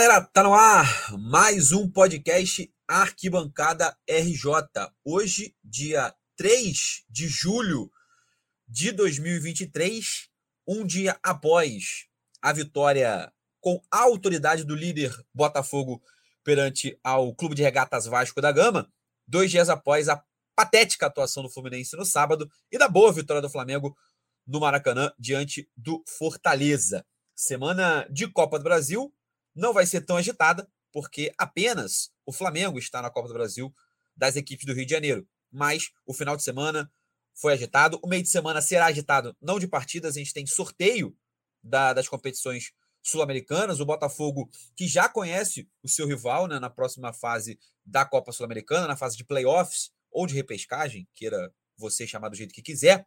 Galera, tá no ar mais um podcast Arquibancada RJ. Hoje, dia 3 de julho de 2023, um dia após a vitória com a autoridade do líder Botafogo perante ao Clube de Regatas Vasco da Gama, dois dias após a patética atuação do Fluminense no sábado e da boa vitória do Flamengo no Maracanã diante do Fortaleza. Semana de Copa do Brasil não vai ser tão agitada, porque apenas o Flamengo está na Copa do Brasil das equipes do Rio de Janeiro. Mas o final de semana foi agitado, o meio de semana será agitado, não de partidas, a gente tem sorteio da, das competições sul-americanas. O Botafogo, que já conhece o seu rival né, na próxima fase da Copa Sul-Americana, na fase de playoffs ou de repescagem, queira você chamar do jeito que quiser,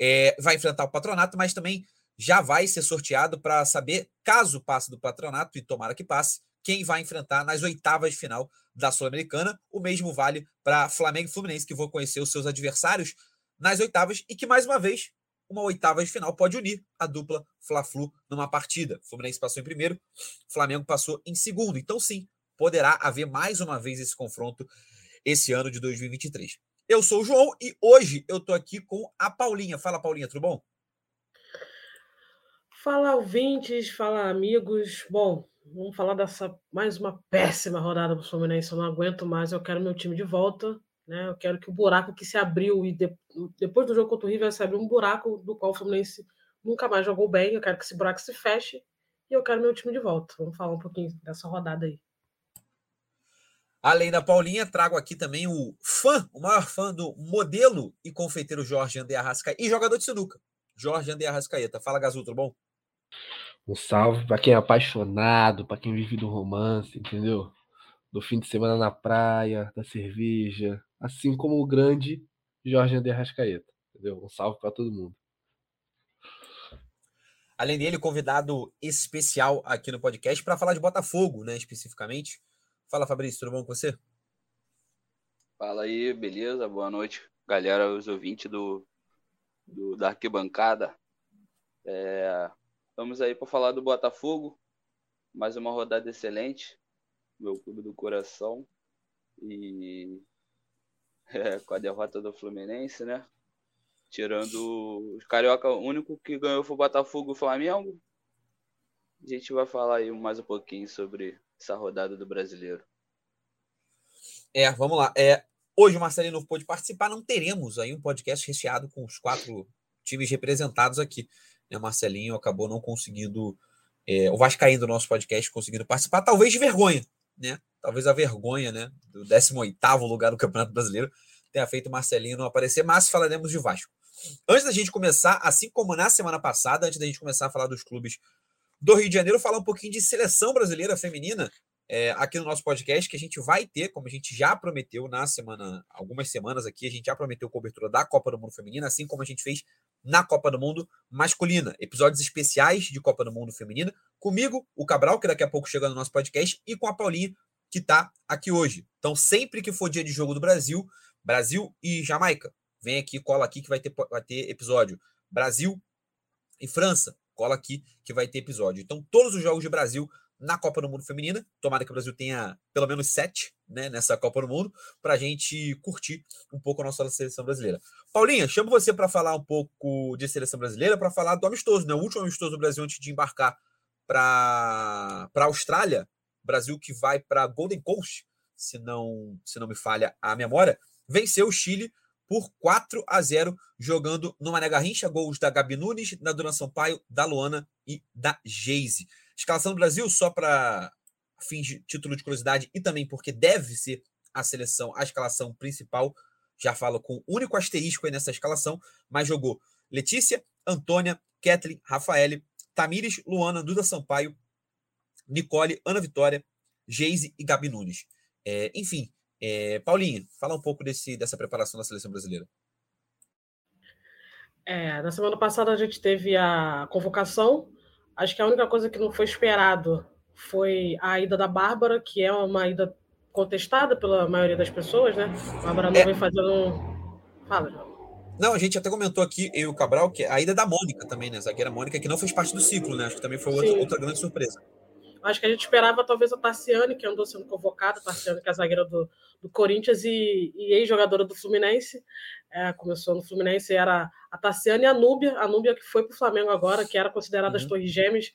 é, vai enfrentar o patronato, mas também já vai ser sorteado para saber, caso passe do patronato, e tomara que passe, quem vai enfrentar nas oitavas de final da Sul-Americana. O mesmo vale para Flamengo e Fluminense, que vão conhecer os seus adversários nas oitavas e que, mais uma vez, uma oitava de final pode unir a dupla Fla-Flu numa partida. Fluminense passou em primeiro, Flamengo passou em segundo. Então, sim, poderá haver mais uma vez esse confronto esse ano de 2023. Eu sou o João e hoje eu estou aqui com a Paulinha. Fala, Paulinha, tudo bom? Fala ouvintes, fala amigos. Bom, vamos falar dessa mais uma péssima rodada do Fluminense. Eu não aguento mais, eu quero meu time de volta. Né? Eu quero que o buraco que se abriu e de, depois do jogo contra o River se abriu um buraco do qual o Fluminense nunca mais jogou bem. Eu quero que esse buraco se feche e eu quero meu time de volta. Vamos falar um pouquinho dessa rodada aí. Além da Paulinha, trago aqui também o fã, o maior fã do modelo e confeiteiro Jorge André Arrascaeta e jogador de sinuca, Jorge André Arrascaeta. Fala, Gazu, tudo bom? Um salve para quem é apaixonado, para quem vive do romance, entendeu? Do fim de semana na praia, da cerveja, assim como o grande Jorge André Rascaeta, entendeu? Um salve para todo mundo. Além dele, convidado especial aqui no podcast para falar de Botafogo, né, especificamente. Fala, Fabrício, tudo bom com você? Fala aí, beleza? Boa noite, galera, os ouvintes do, do da arquibancada. É, Vamos aí para falar do Botafogo. Mais uma rodada excelente. Meu clube do coração. E é, com a derrota do Fluminense, né? Tirando os Carioca, o único que ganhou foi o Botafogo e o Flamengo. A gente vai falar aí mais um pouquinho sobre essa rodada do brasileiro. É, vamos lá. É, hoje o Marcelino não pôde participar, não teremos aí um podcast recheado com os quatro times representados aqui né, Marcelinho acabou não conseguindo, é, o Vascaíno do nosso podcast conseguindo participar, talvez de vergonha, né? Talvez a vergonha, né? Do 18 lugar do Campeonato Brasileiro tenha feito Marcelinho não aparecer, mas falaremos de Vasco. Antes da gente começar, assim como na semana passada, antes da gente começar a falar dos clubes do Rio de Janeiro, falar um pouquinho de seleção brasileira feminina é, aqui no nosso podcast, que a gente vai ter, como a gente já prometeu na semana, algumas semanas aqui, a gente já prometeu cobertura da Copa do Mundo Feminina, assim como a gente fez na Copa do Mundo masculina. Episódios especiais de Copa do Mundo feminina. Comigo, o Cabral, que daqui a pouco chega no nosso podcast, e com a Paulinha, que está aqui hoje. Então, sempre que for dia de jogo do Brasil, Brasil e Jamaica, vem aqui, cola aqui que vai ter, vai ter episódio. Brasil e França, cola aqui que vai ter episódio. Então, todos os jogos de Brasil na Copa do Mundo Feminina. Tomara que o Brasil tenha pelo menos sete né, nessa Copa do Mundo, para a gente curtir um pouco a nossa seleção brasileira. Paulinha, chamo você para falar um pouco de seleção brasileira, para falar do amistoso, né? O último amistoso do Brasil antes de embarcar para a Austrália. Brasil que vai para Golden Coast, se não, se não me falha a memória, venceu o Chile por 4 a 0, jogando no Mané Garrincha, gols da Gabi Nunes, da Dona Sampaio, da Luana e da Geise. Escalação do Brasil, só para fins de título de curiosidade e também porque deve ser a seleção, a escalação principal. Já falo com único asterisco aí nessa escalação, mas jogou Letícia, Antônia, Kathleen, Rafael, Tamires, Luana, Duda Sampaio, Nicole, Ana Vitória, Geise e Gabi Nunes. É, enfim, é, Paulinha, fala um pouco desse, dessa preparação da seleção brasileira. É, na semana passada a gente teve a convocação Acho que a única coisa que não foi esperado foi a ida da Bárbara, que é uma ida contestada pela maioria das pessoas, né? A Bárbara não é. vem fazendo um... Fala, João. Não, a gente até comentou aqui, eu e o Cabral, que a ida da Mônica também, né? Zagueira Mônica, que não fez parte do ciclo, né? Acho que também foi outra, outra grande surpresa. Acho que a gente esperava talvez a Tarciane, que andou sendo convocada, Tarciane, que é a zagueira do, do Corinthians e, e ex-jogadora do Fluminense. É, começou no Fluminense, era a Tarciane e a Núbia, a Núbia que foi para o Flamengo agora, que era considerada uhum. as Torres Gêmeas,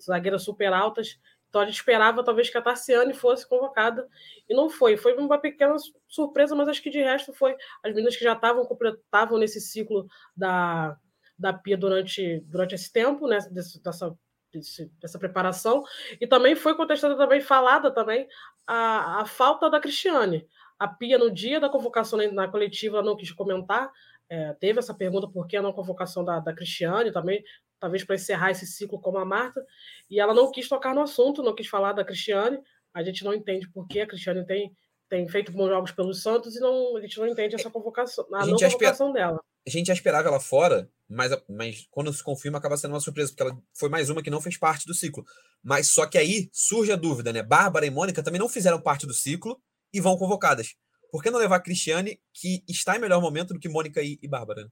zagueiras super altas. Então a gente esperava talvez que a Tarciane fosse convocada e não foi. Foi uma pequena surpresa, mas acho que de resto foi as meninas que já estavam completavam nesse ciclo da, da Pia durante, durante esse tempo, né, dessa, desse, dessa preparação. E também foi contestada também, falada também, a, a falta da Cristiane. A Pia, no dia da convocação na coletiva, não quis comentar. É, teve essa pergunta por que a não convocação da, da Cristiane também talvez para encerrar esse ciclo como a Marta, e ela não quis tocar no assunto, não quis falar da Cristiane. A gente não entende por que a Cristiane tem, tem feito bons jogos pelos Santos e não, a gente não entende essa convocação, a, a não convocação dela. A gente já esperava ela fora, mas, mas quando se confirma acaba sendo uma surpresa, porque ela foi mais uma que não fez parte do ciclo. Mas só que aí surge a dúvida, né? Bárbara e Mônica também não fizeram parte do ciclo e vão convocadas. Por que não levar a Cristiane, que está em melhor momento do que Mônica e, e Bárbara? Né?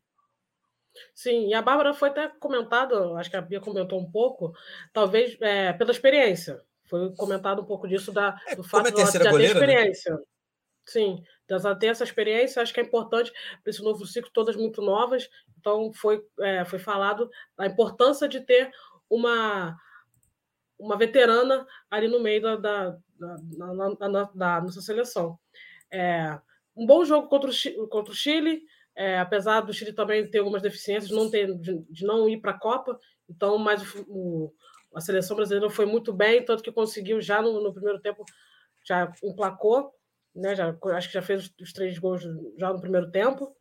Sim, e a Bárbara foi até comentado, acho que a Bia comentou um pouco, talvez é, pela experiência. Foi comentado um pouco disso da, é, do fato é de ela já ter né? experiência. Né? Sim, ela ter essa experiência, acho que é importante para esse novo ciclo, todas muito novas. Então, foi, é, foi falado a importância de ter uma, uma veterana ali no meio da, da, da, da, da nossa seleção. É, um bom jogo contra o, contra o Chile, é, apesar do Chile também ter algumas deficiências, não ter, de, de não ir para a Copa, então, mas o, a seleção brasileira foi muito bem, tanto que conseguiu já no, no primeiro tempo, já emplacou, né, já, acho que já fez os, três gols já no primeiro tempo,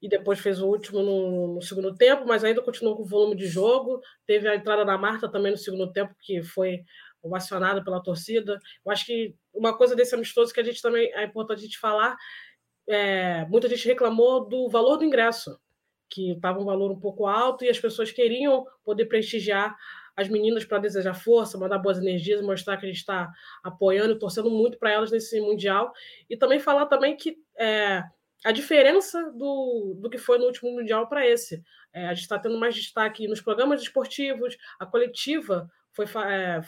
e depois fez o último no, no, segundo tempo, mas ainda continuou com o volume de jogo. Teve a entrada da Marta também no segundo tempo, que foi ovacionada pela torcida. Eu acho que uma coisa desse amistoso que a gente também é importante a gente falar é, muita gente reclamou do valor do ingresso, que estava um valor um pouco alto e as pessoas queriam poder prestigiar as meninas para desejar força, mandar boas energias, mostrar que a gente está apoiando torcendo muito para elas nesse Mundial. E também falar também que é, a diferença do, do que foi no último Mundial para esse. É, a gente está tendo mais destaque nos programas esportivos, a coletiva foi, é,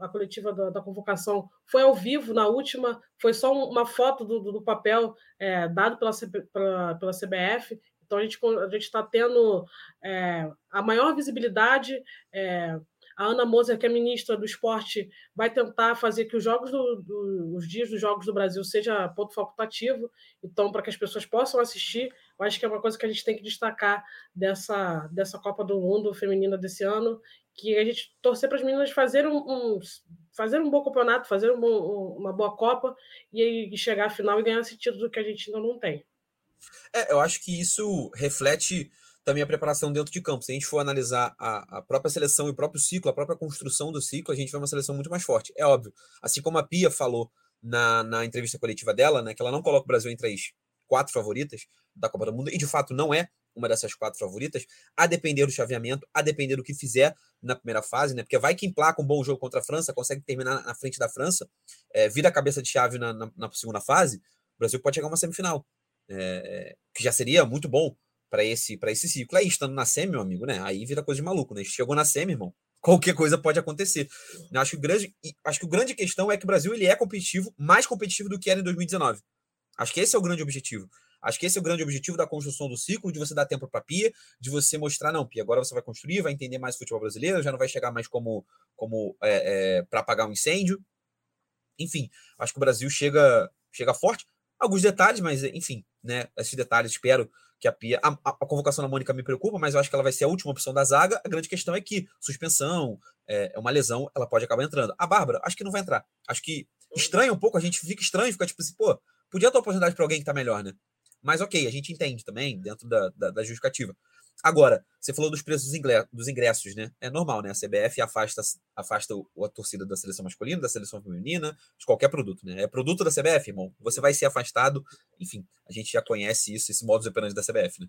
a coletiva da, da, convocação foi ao vivo na última, foi só uma foto do, do, do papel é, dado pela, pela, pela CBF. Então a gente está tendo é, a maior visibilidade. É, a Ana Moser, que é ministra do esporte, vai tentar fazer que os jogos do, do, os dias dos jogos do Brasil seja ponto facultativo, então para que as pessoas possam assistir. Eu acho que é uma coisa que a gente tem que destacar dessa, dessa Copa do Mundo feminina desse ano que a gente torcer para as meninas fazerem um, um, fazer um bom campeonato, fazer um, um, uma boa Copa e, e chegar à final e ganhar esse título que a gente ainda não tem. É, eu acho que isso reflete também a preparação dentro de campo. Se a gente for analisar a, a, própria seleção e o próprio ciclo, a própria construção do ciclo, a gente vê uma seleção muito mais forte. É óbvio. Assim como a Pia falou na, na entrevista coletiva dela, né, que ela não coloca o Brasil entre as quatro favoritas da Copa do Mundo, e de fato não é uma dessas quatro favoritas, a depender do chaveamento, a depender do que fizer na primeira fase, né? Porque vai que emplaca um bom jogo contra a França, consegue terminar na frente da França, é, vira a cabeça de chave na, na, na, segunda fase, o Brasil pode chegar a uma semifinal, é, que já seria muito bom para esse para esse ciclo. Aí, estando na semi, meu amigo, né? Aí vira coisa de maluco, né? Chegou na semi, irmão. Qualquer coisa pode acontecer. Eu acho que o grande, acho que o grande questão é que o Brasil ele é competitivo, mais competitivo do que era em 2019. Acho que esse é o grande objetivo. Acho que esse é o grande objetivo da construção do ciclo, de você dar tempo para Pia, de você mostrar, não, Pia, agora você vai construir, vai entender mais o futebol brasileiro, já não vai chegar mais como, como é, é, para apagar um incêndio. Enfim, acho que o Brasil chega, chega forte. Alguns detalhes, mas enfim, né? Esses detalhes, espero que a Pia. A, a, convocação da Mônica me preocupa, mas eu acho que ela vai ser a última opção da zaga. A grande questão é que suspensão, é, é uma lesão, ela pode acabar entrando. A Bárbara, acho que não vai entrar. Acho que estranha um pouco, a gente fica estranho, fica tipo assim, pô, podia ter oportunidade para alguém que tá melhor, né? Mas ok, a gente entende também, dentro da, da, da justificativa. Agora, você falou dos preços dos ingressos, né? É normal, né? A CBF afasta, afasta a torcida da seleção masculina, da seleção feminina, de qualquer produto, né? É produto da CBF, irmão. Você vai ser afastado. Enfim, a gente já conhece isso, esse modus operandi da CBF, né?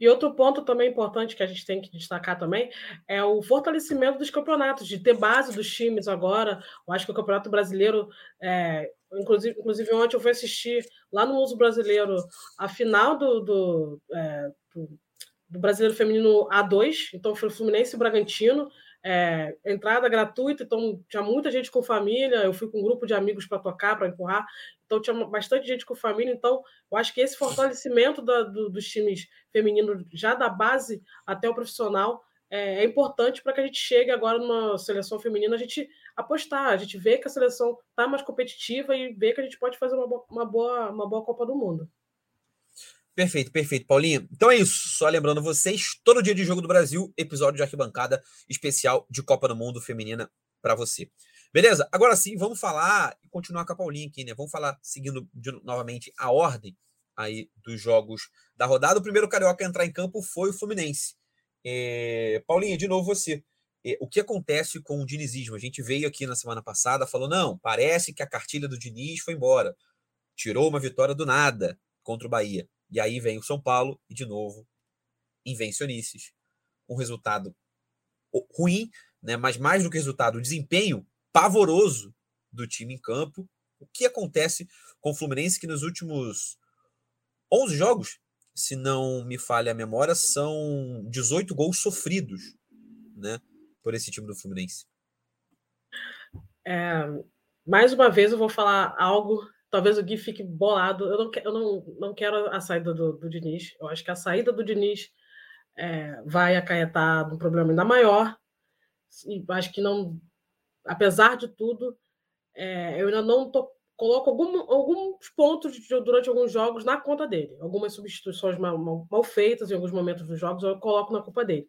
E outro ponto também importante que a gente tem que destacar também é o fortalecimento dos campeonatos, de ter base dos times agora. Eu acho que o Campeonato Brasileiro, é, inclusive, inclusive ontem eu fui assistir lá no Uso Brasileiro a final do, do, é, do, do Brasileiro Feminino A2, então foi o Fluminense e o Bragantino. é, entrada gratuita, então tinha muita gente com família. Eu fui com um grupo de amigos para tocar, para empurrar, então tinha bastante gente com família. Então, eu acho que esse fortalecimento da, do, dos times femininos, já da base até o profissional, é, é importante para que a gente chegue agora numa seleção feminina, a gente apostar, a gente vê que a seleção está mais competitiva e vê que a gente pode fazer uma uma boa, uma boa Copa do Mundo. Perfeito, perfeito, Paulinho. Então é isso. Só lembrando vocês, todo dia de Jogo do Brasil, episódio de arquibancada especial de Copa do Mundo Feminina para você. Beleza? Agora sim, vamos falar e continuar com a Paulinha aqui, né? Vamos falar, seguindo de, novamente a ordem aí dos jogos da rodada. O primeiro carioca a entrar em campo foi o Fluminense. É... Paulinha, de novo você. É, o que acontece com o dinizismo? A gente veio aqui na semana passada, falou: não, parece que a cartilha do Diniz foi embora. Tirou uma vitória do nada contra o Bahia. E aí vem o São Paulo e, de novo, invencionices. Um resultado ruim, né? mas mais do que resultado, o desempenho pavoroso do time em campo. O que acontece com o Fluminense que nos últimos 11 jogos, se não me falha a memória, são 18 gols sofridos né, por esse time do Fluminense. É, mais uma vez eu vou falar algo talvez o Gui fique bolado. Eu não, eu não, não quero a saída do, do Diniz. Eu acho que a saída do Diniz é, vai acarretar um problema ainda maior. E acho que não, apesar de tudo, é, eu ainda não tô, coloco algum, alguns pontos de, durante alguns jogos na conta dele. Algumas substituições mal, mal, mal, feitas em alguns momentos dos jogos eu coloco na culpa dele.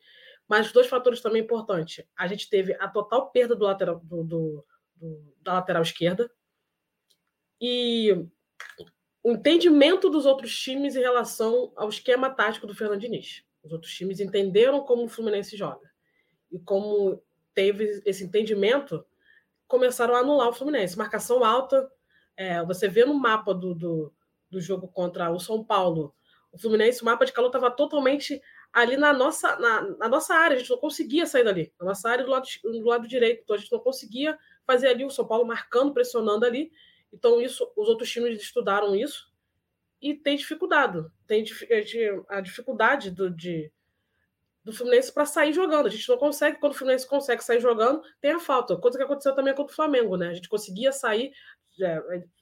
Mas dois fatores também importantes. A gente teve a total perda do lateral, do, do, do da lateral esquerda, e o entendimento dos outros times em relação ao esquema tático do Fernando Diniz. Os outros times entenderam como o Fluminense joga. E como teve esse entendimento, começaram a anular o Fluminense. Marcação alta, é, você vê no mapa do, do, do, jogo contra o São Paulo, o Fluminense, o mapa de calor estava totalmente ali na nossa, na, na, nossa área, a gente não conseguia sair dali, na nossa área do lado, do lado direito, então a gente não conseguia fazer ali o São Paulo marcando, pressionando ali, então, isso, os outros times estudaram isso e tem dificuldade. Tem a dificuldade do, de, do Fluminense para sair jogando. A gente não consegue, quando o Fluminense consegue sair jogando, tem a falta. Coisa que aconteceu também contra o Flamengo, né? A gente conseguia sair, é,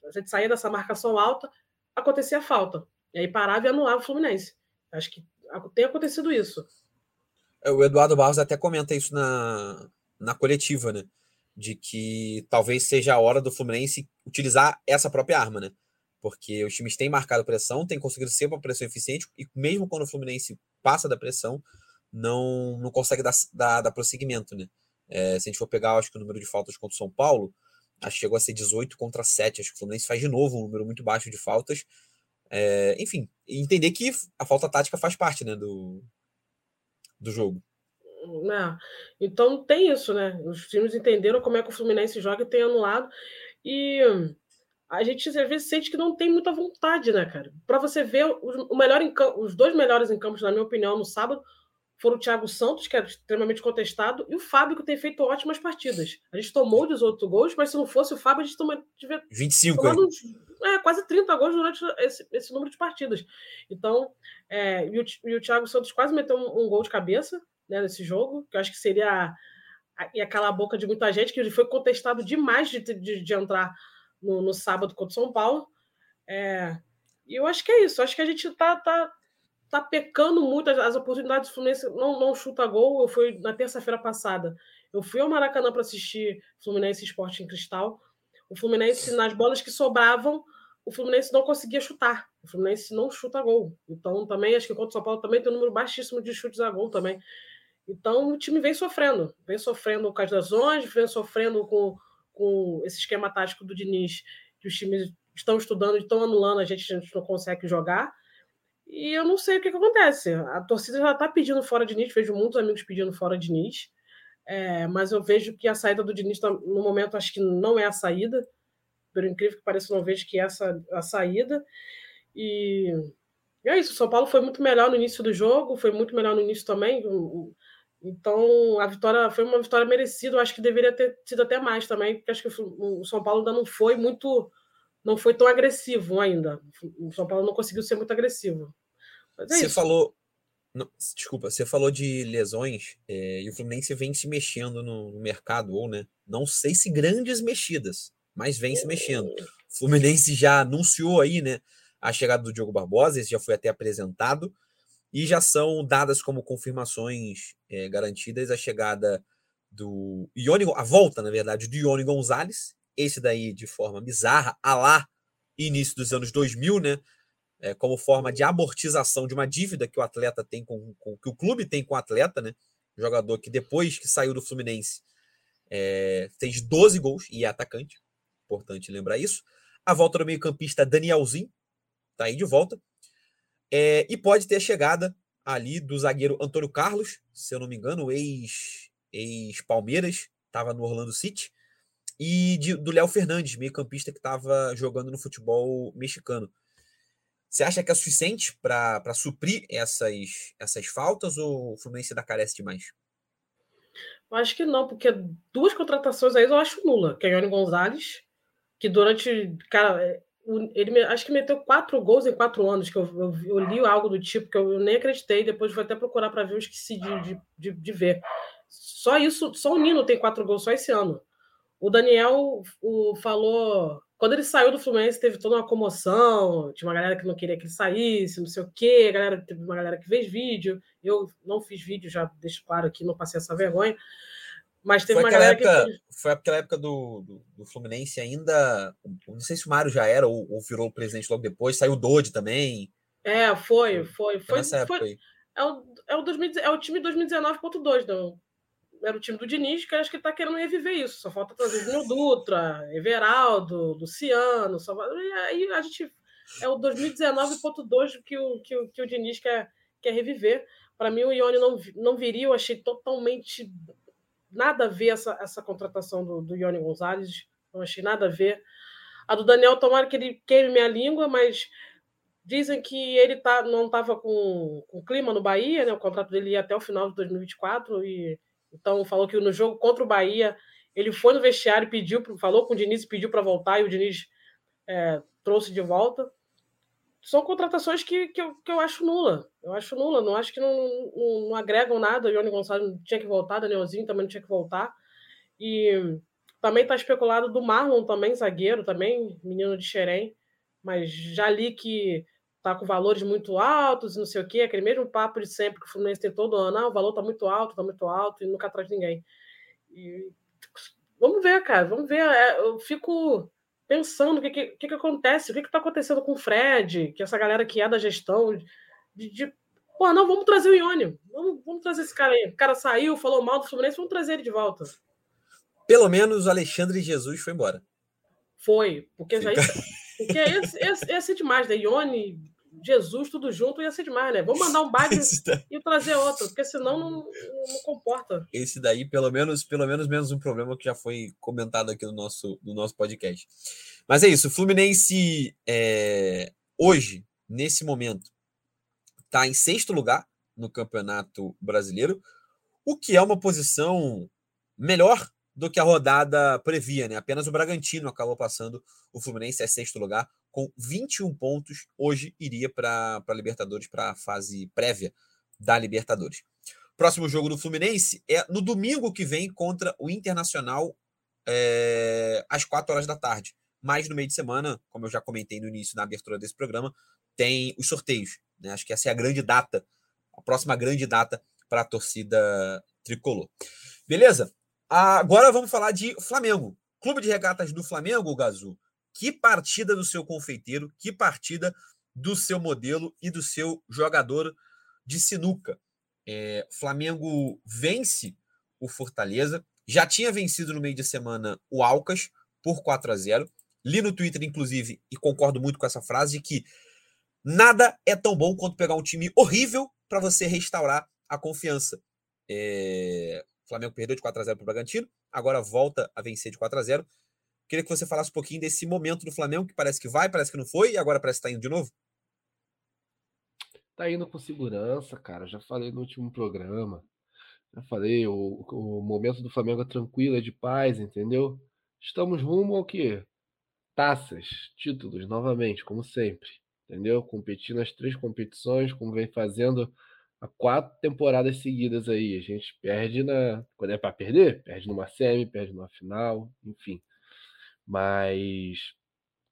a gente saía dessa marcação alta, acontecia a falta. E aí parava e anulava o Fluminense. Acho que tem acontecido isso. É, o Eduardo Barros até comenta isso na, na coletiva, né? de que talvez seja a hora do Fluminense utilizar essa própria arma, né? Porque os times têm marcado pressão, têm conseguido ser uma pressão eficiente, e mesmo quando o Fluminense passa da pressão, não, não consegue dar, dar, dar prosseguimento, né? É, se a gente for pegar, acho que o número de faltas contra o São Paulo, acho que chegou a ser 18 contra 7. Acho que o Fluminense faz de novo um número muito baixo de faltas. É, enfim, entender que a falta tática faz parte né, do, do jogo. Né? Então tem isso, né? Os times entenderam como é que o Fluminense joga e tem anulado. E a gente às vezes sente que não tem muita vontade, né, cara? Para você ver o melhor em, os dois melhores em campos, na minha opinião, no sábado, foram o Thiago Santos, que é extremamente contestado, e o Fábio, que tem feito ótimas partidas. A gente tomou 18 gols, mas se não fosse o Fábio, a gente toma, tiver 25 tomado é, quase 30 gols durante esse, esse número de partidas. Então, é, e, o, e, o, Thiago Santos quase meteu um, um gol de cabeça, né, nesse jogo, que eu acho que seria e aquela boca de muita gente, que ele foi contestado demais de, de, de entrar no, no, sábado contra o São Paulo. É, e eu acho que é isso. Acho que a gente tá, tá, tá pecando muito. As, as oportunidades do Fluminense não, não chuta gol. Eu fui na terça-feira passada. Eu fui ao Maracanã para assistir Fluminense Esporte em Cristal. O Fluminense, nas bolas que sobravam, o Fluminense não conseguia chutar. O Fluminense não chuta gol. Então, também, acho que contra o São Paulo também tem um número baixíssimo de chutes a gol também. Então o time vem sofrendo, vem sofrendo com as lesões, vem sofrendo com, com esse esquema tático do Diniz, que os times estão estudando estão anulando, a gente, a gente não consegue jogar. E eu não sei o que, que acontece. A torcida já está pedindo fora de Diniz, vejo muitos amigos pedindo fora de Diniz, é, mas eu vejo que a saída do Diniz, tá, no momento, acho que não é a saída. Por incrível que pareça, não vejo que é essa a saída. E, e é isso. O São Paulo foi muito melhor no início do jogo, foi muito melhor no início também. Então, a vitória foi uma vitória merecida. Eu acho que deveria ter sido até mais também, porque acho que o São Paulo ainda não foi muito, não foi tão agressivo ainda. O São Paulo não conseguiu ser muito agressivo. É Você isso. falou, Não, desculpa, você falou de lesões é, e o Fluminense vem se mexendo no, no, mercado, ou né? Não sei se grandes mexidas, mas vem se mexendo. O Fluminense já anunciou aí, né? A chegada do Diogo Barbosa, esse já foi até apresentado, e já são dadas como confirmações é, garantidas a chegada do Ione, a volta, na verdade, do Ione Gonzalez, esse daí de forma bizarra, a lá início dos anos 2000, né? é, como forma de amortização de uma dívida que o atleta tem com, com, que o clube tem com o atleta, né? Jogador que depois que saiu do Fluminense é, fez 12 gols e é atacante. Importante lembrar isso. A volta do meio-campista Danielzinho, tá aí de volta. É, e pode ter a chegada ali do zagueiro Antônio Carlos, se eu não me engano, ex-Palmeiras, ex estava no Orlando City, e de, do Léo Fernandes, meio-campista que estava jogando no futebol mexicano. Você acha que é suficiente para suprir essas, essas faltas ou o Fluminense ainda carece demais? Eu acho que não, porque duas contratações aí eu acho nula, que é Ione Gonzalez, que durante. Cara, é, ele acho que meteu quatro gols em quatro anos, que eu, eu, eu li algo do tipo, que eu, eu nem acreditei, depois vou até procurar para ver, eu esqueci de, de, de, ver. Só isso, só o Nino tem quatro gols só esse ano. O Daniel o, falou quando ele saiu do Fluminense, teve toda uma comoção. Tinha uma galera que não queria que ele saísse, não sei o quê. Galera, teve uma galera que fez vídeo. Eu não fiz vídeo, já deixo claro aqui, não passei essa vergonha. Mas teve foi uma galera época, que. Foi aquela época do, do, do, Fluminense ainda. Não sei se o Mário já era ou, ou virou presidente logo depois. Saiu o Dodi também. É, foi, foi. Foi, foi, foi é, o, é, o 2000, é o time 2019.2, não, era o time do Diniz, que acho que ele está querendo reviver isso. Só falta trazer Júnior Dutra, Everaldo, Luciano. Só... E aí a gente. É o 2019.2 que o, que, o, que o Diniz quer, quer reviver. Para mim, o Ione não, não viria. Eu achei totalmente nada a ver essa, essa contratação do, do Ione Gonzalez. Não achei nada a ver. A do Daniel, tomara que ele queime minha língua, mas dizem que ele tá, não estava com, com clima no Bahia, né? O contrato dele ia até o final de 2024 e então, falou que no jogo contra o Bahia, ele foi no vestiário, pediu, falou com o Diniz, pediu para voltar, e o Diniz é, trouxe de volta. São contratações que, que, eu, que eu acho nula. Eu acho nula, não acho que não, não, não agregam nada. O Johnny Gonçalves tinha que voltar, Danielzinho também não tinha que voltar. E também está especulado do Marlon também, zagueiro também, menino de Xerém. Mas já li que tá com valores muito altos e não sei o quê, aquele mesmo papo de sempre que o Fluminense tem todo ano, ah, o valor tá muito alto, tá muito alto e nunca traz ninguém. E... Vamos ver, cara, vamos ver. É, eu fico pensando o que, que, que, acontece, o que, que tá acontecendo com o Fred, que essa galera que é da gestão, de, de pô, não, vamos trazer o Ione, vamos, vamos trazer esse cara aí. O cara saiu, falou mal do Fluminense, vamos trazer ele de volta. Pelo menos o Alexandre Jesus foi embora. Foi, porque já ia, porque esse, esse, esse é demais, né? Ione, Jesus, tudo junto, ia ser demais, né? Vamos mandar um bike e trazer outro, porque senão não, não, comporta. Esse daí, pelo menos, pelo menos menos um problema que já foi comentado aqui no nosso, no nosso podcast. Mas é isso, o Fluminense é, hoje, nesse momento, está em sexto lugar no Campeonato Brasileiro, o que é uma posição melhor do que a rodada previa, né? Apenas o Bragantino acabou passando o Fluminense é sexto lugar com 21 pontos, hoje iria para a Libertadores, para a fase prévia da Libertadores. Próximo jogo do Fluminense é no domingo que vem contra o Internacional é, às 4 horas da tarde. Mas no meio de semana, como eu já comentei no início, na abertura desse programa, tem os sorteios. Né? Acho que essa é a grande data, a próxima grande data para a torcida tricolor. Beleza? Agora vamos falar de Flamengo. Clube de Regatas do Flamengo, Gazu, que partida do seu confeiteiro, que partida do seu modelo e do seu jogador de sinuca. É, Flamengo vence o Fortaleza, já tinha vencido no meio de semana o Alcas por 4 a 0. Li no Twitter, inclusive, e concordo muito com essa frase, que nada é tão bom quanto pegar um time horrível para você restaurar a confiança. É... O Flamengo perdeu de 4 a 0 para o Bragantino, agora volta a vencer de 4 a 0 Queria que você falasse um pouquinho desse momento do Flamengo, que parece que vai, parece que não foi, e agora parece que tá indo de novo. Tá indo com segurança, cara. Já falei no último programa. Já falei, o, o momento do Flamengo é tranquilo, é de paz, entendeu? Estamos rumo ao quê? Taças, títulos, novamente, como sempre. Entendeu? Competindo nas três competições, como vem fazendo quatro temporadas seguidas aí. A gente perde na. Quando é para perder, perde numa semi, perde numa final, enfim. Mas.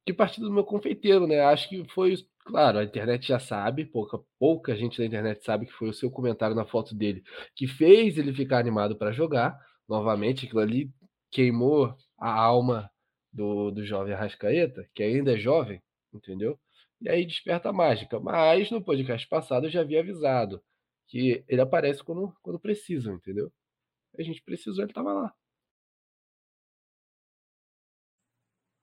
Que partida do meu confeiteiro, né? Acho que foi. Claro, a internet já sabe, pouca, pouca gente da internet sabe que foi o seu comentário na foto dele que fez ele ficar animado para jogar. Novamente, aquilo ali queimou a alma do, do jovem Arrascaeta, que ainda é jovem, entendeu? E aí desperta a mágica. Mas no podcast passado eu já havia avisado que ele aparece quando, quando precisam, entendeu? A gente precisou, ele estava lá.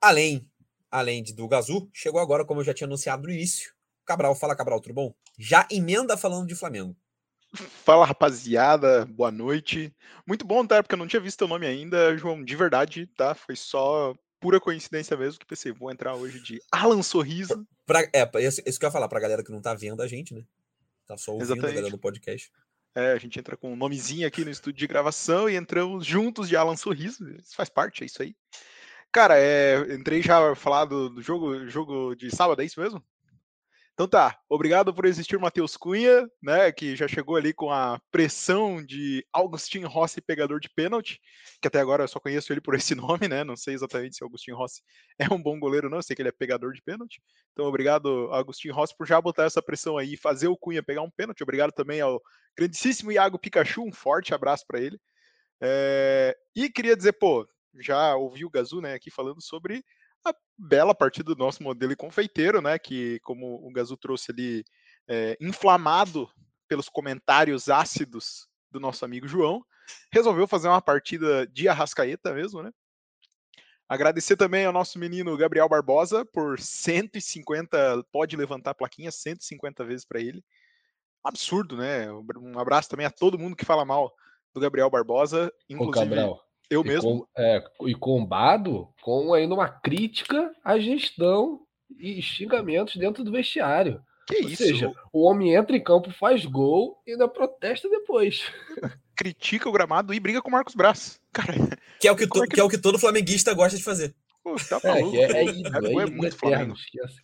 Além, além de do Gazu, chegou agora, como eu já tinha anunciado no início, Cabral. Fala, Cabral, tudo bom? Já emenda falando de Flamengo. Fala rapaziada, boa noite. Muito bom, tá? Porque eu não tinha visto teu nome ainda, João, de verdade, tá? Foi só pura coincidência mesmo que pensei, vou entrar hoje de Alan Sorriso. Pra, é, isso, isso que eu ia falar pra galera que não tá vendo a gente, né? Tá só ouvindo Exatamente. a galera do podcast. É, a gente entra com um nomezinho aqui no estúdio de gravação e entramos juntos de Alan Sorriso. Isso faz parte, é isso aí. Cara, é, entrei já falar do, do jogo, jogo de sábado, é isso mesmo? Então tá, obrigado por existir Matheus Cunha, né, que já chegou ali com a pressão de Augustin Rossi, pegador de pênalti, que até agora eu só conheço ele por esse nome, né, não sei exatamente se Augustin Rossi é um bom goleiro não, eu sei que ele é pegador de pênalti, então obrigado Augustin Rossi por já botar essa pressão aí fazer o Cunha pegar um pênalti, obrigado também ao grandíssimo Iago Pikachu, um forte abraço para ele, é... e queria dizer, pô, já ouvi o Gazu, né, aqui falando sobre bela partida do nosso modelo e confeiteiro, né? Que, como o Gazu trouxe ali, é, inflamado pelos comentários ácidos do nosso amigo João, resolveu fazer uma partida de arrascaeta mesmo, né? Agradecer também ao nosso menino Gabriel Barbosa por 150, pode levantar a plaquinha 150 vezes para ele. Absurdo, né? Um abraço também a todo mundo que fala mal do Gabriel Barbosa, inclusive. Ô, eu e mesmo. Com, é, e combado com ainda uma crítica à gestão e xingamentos dentro do vestiário. Que Ou isso? seja, o homem entra em campo, faz gol e ainda protesta depois. Critica o gramado e briga com o Marcos Braz. Cara, que é o que, to, é que... que, é o que todo flamenguista gosta de fazer. Pô, tá é, maluco. É, é, é, é, muito Flamengo.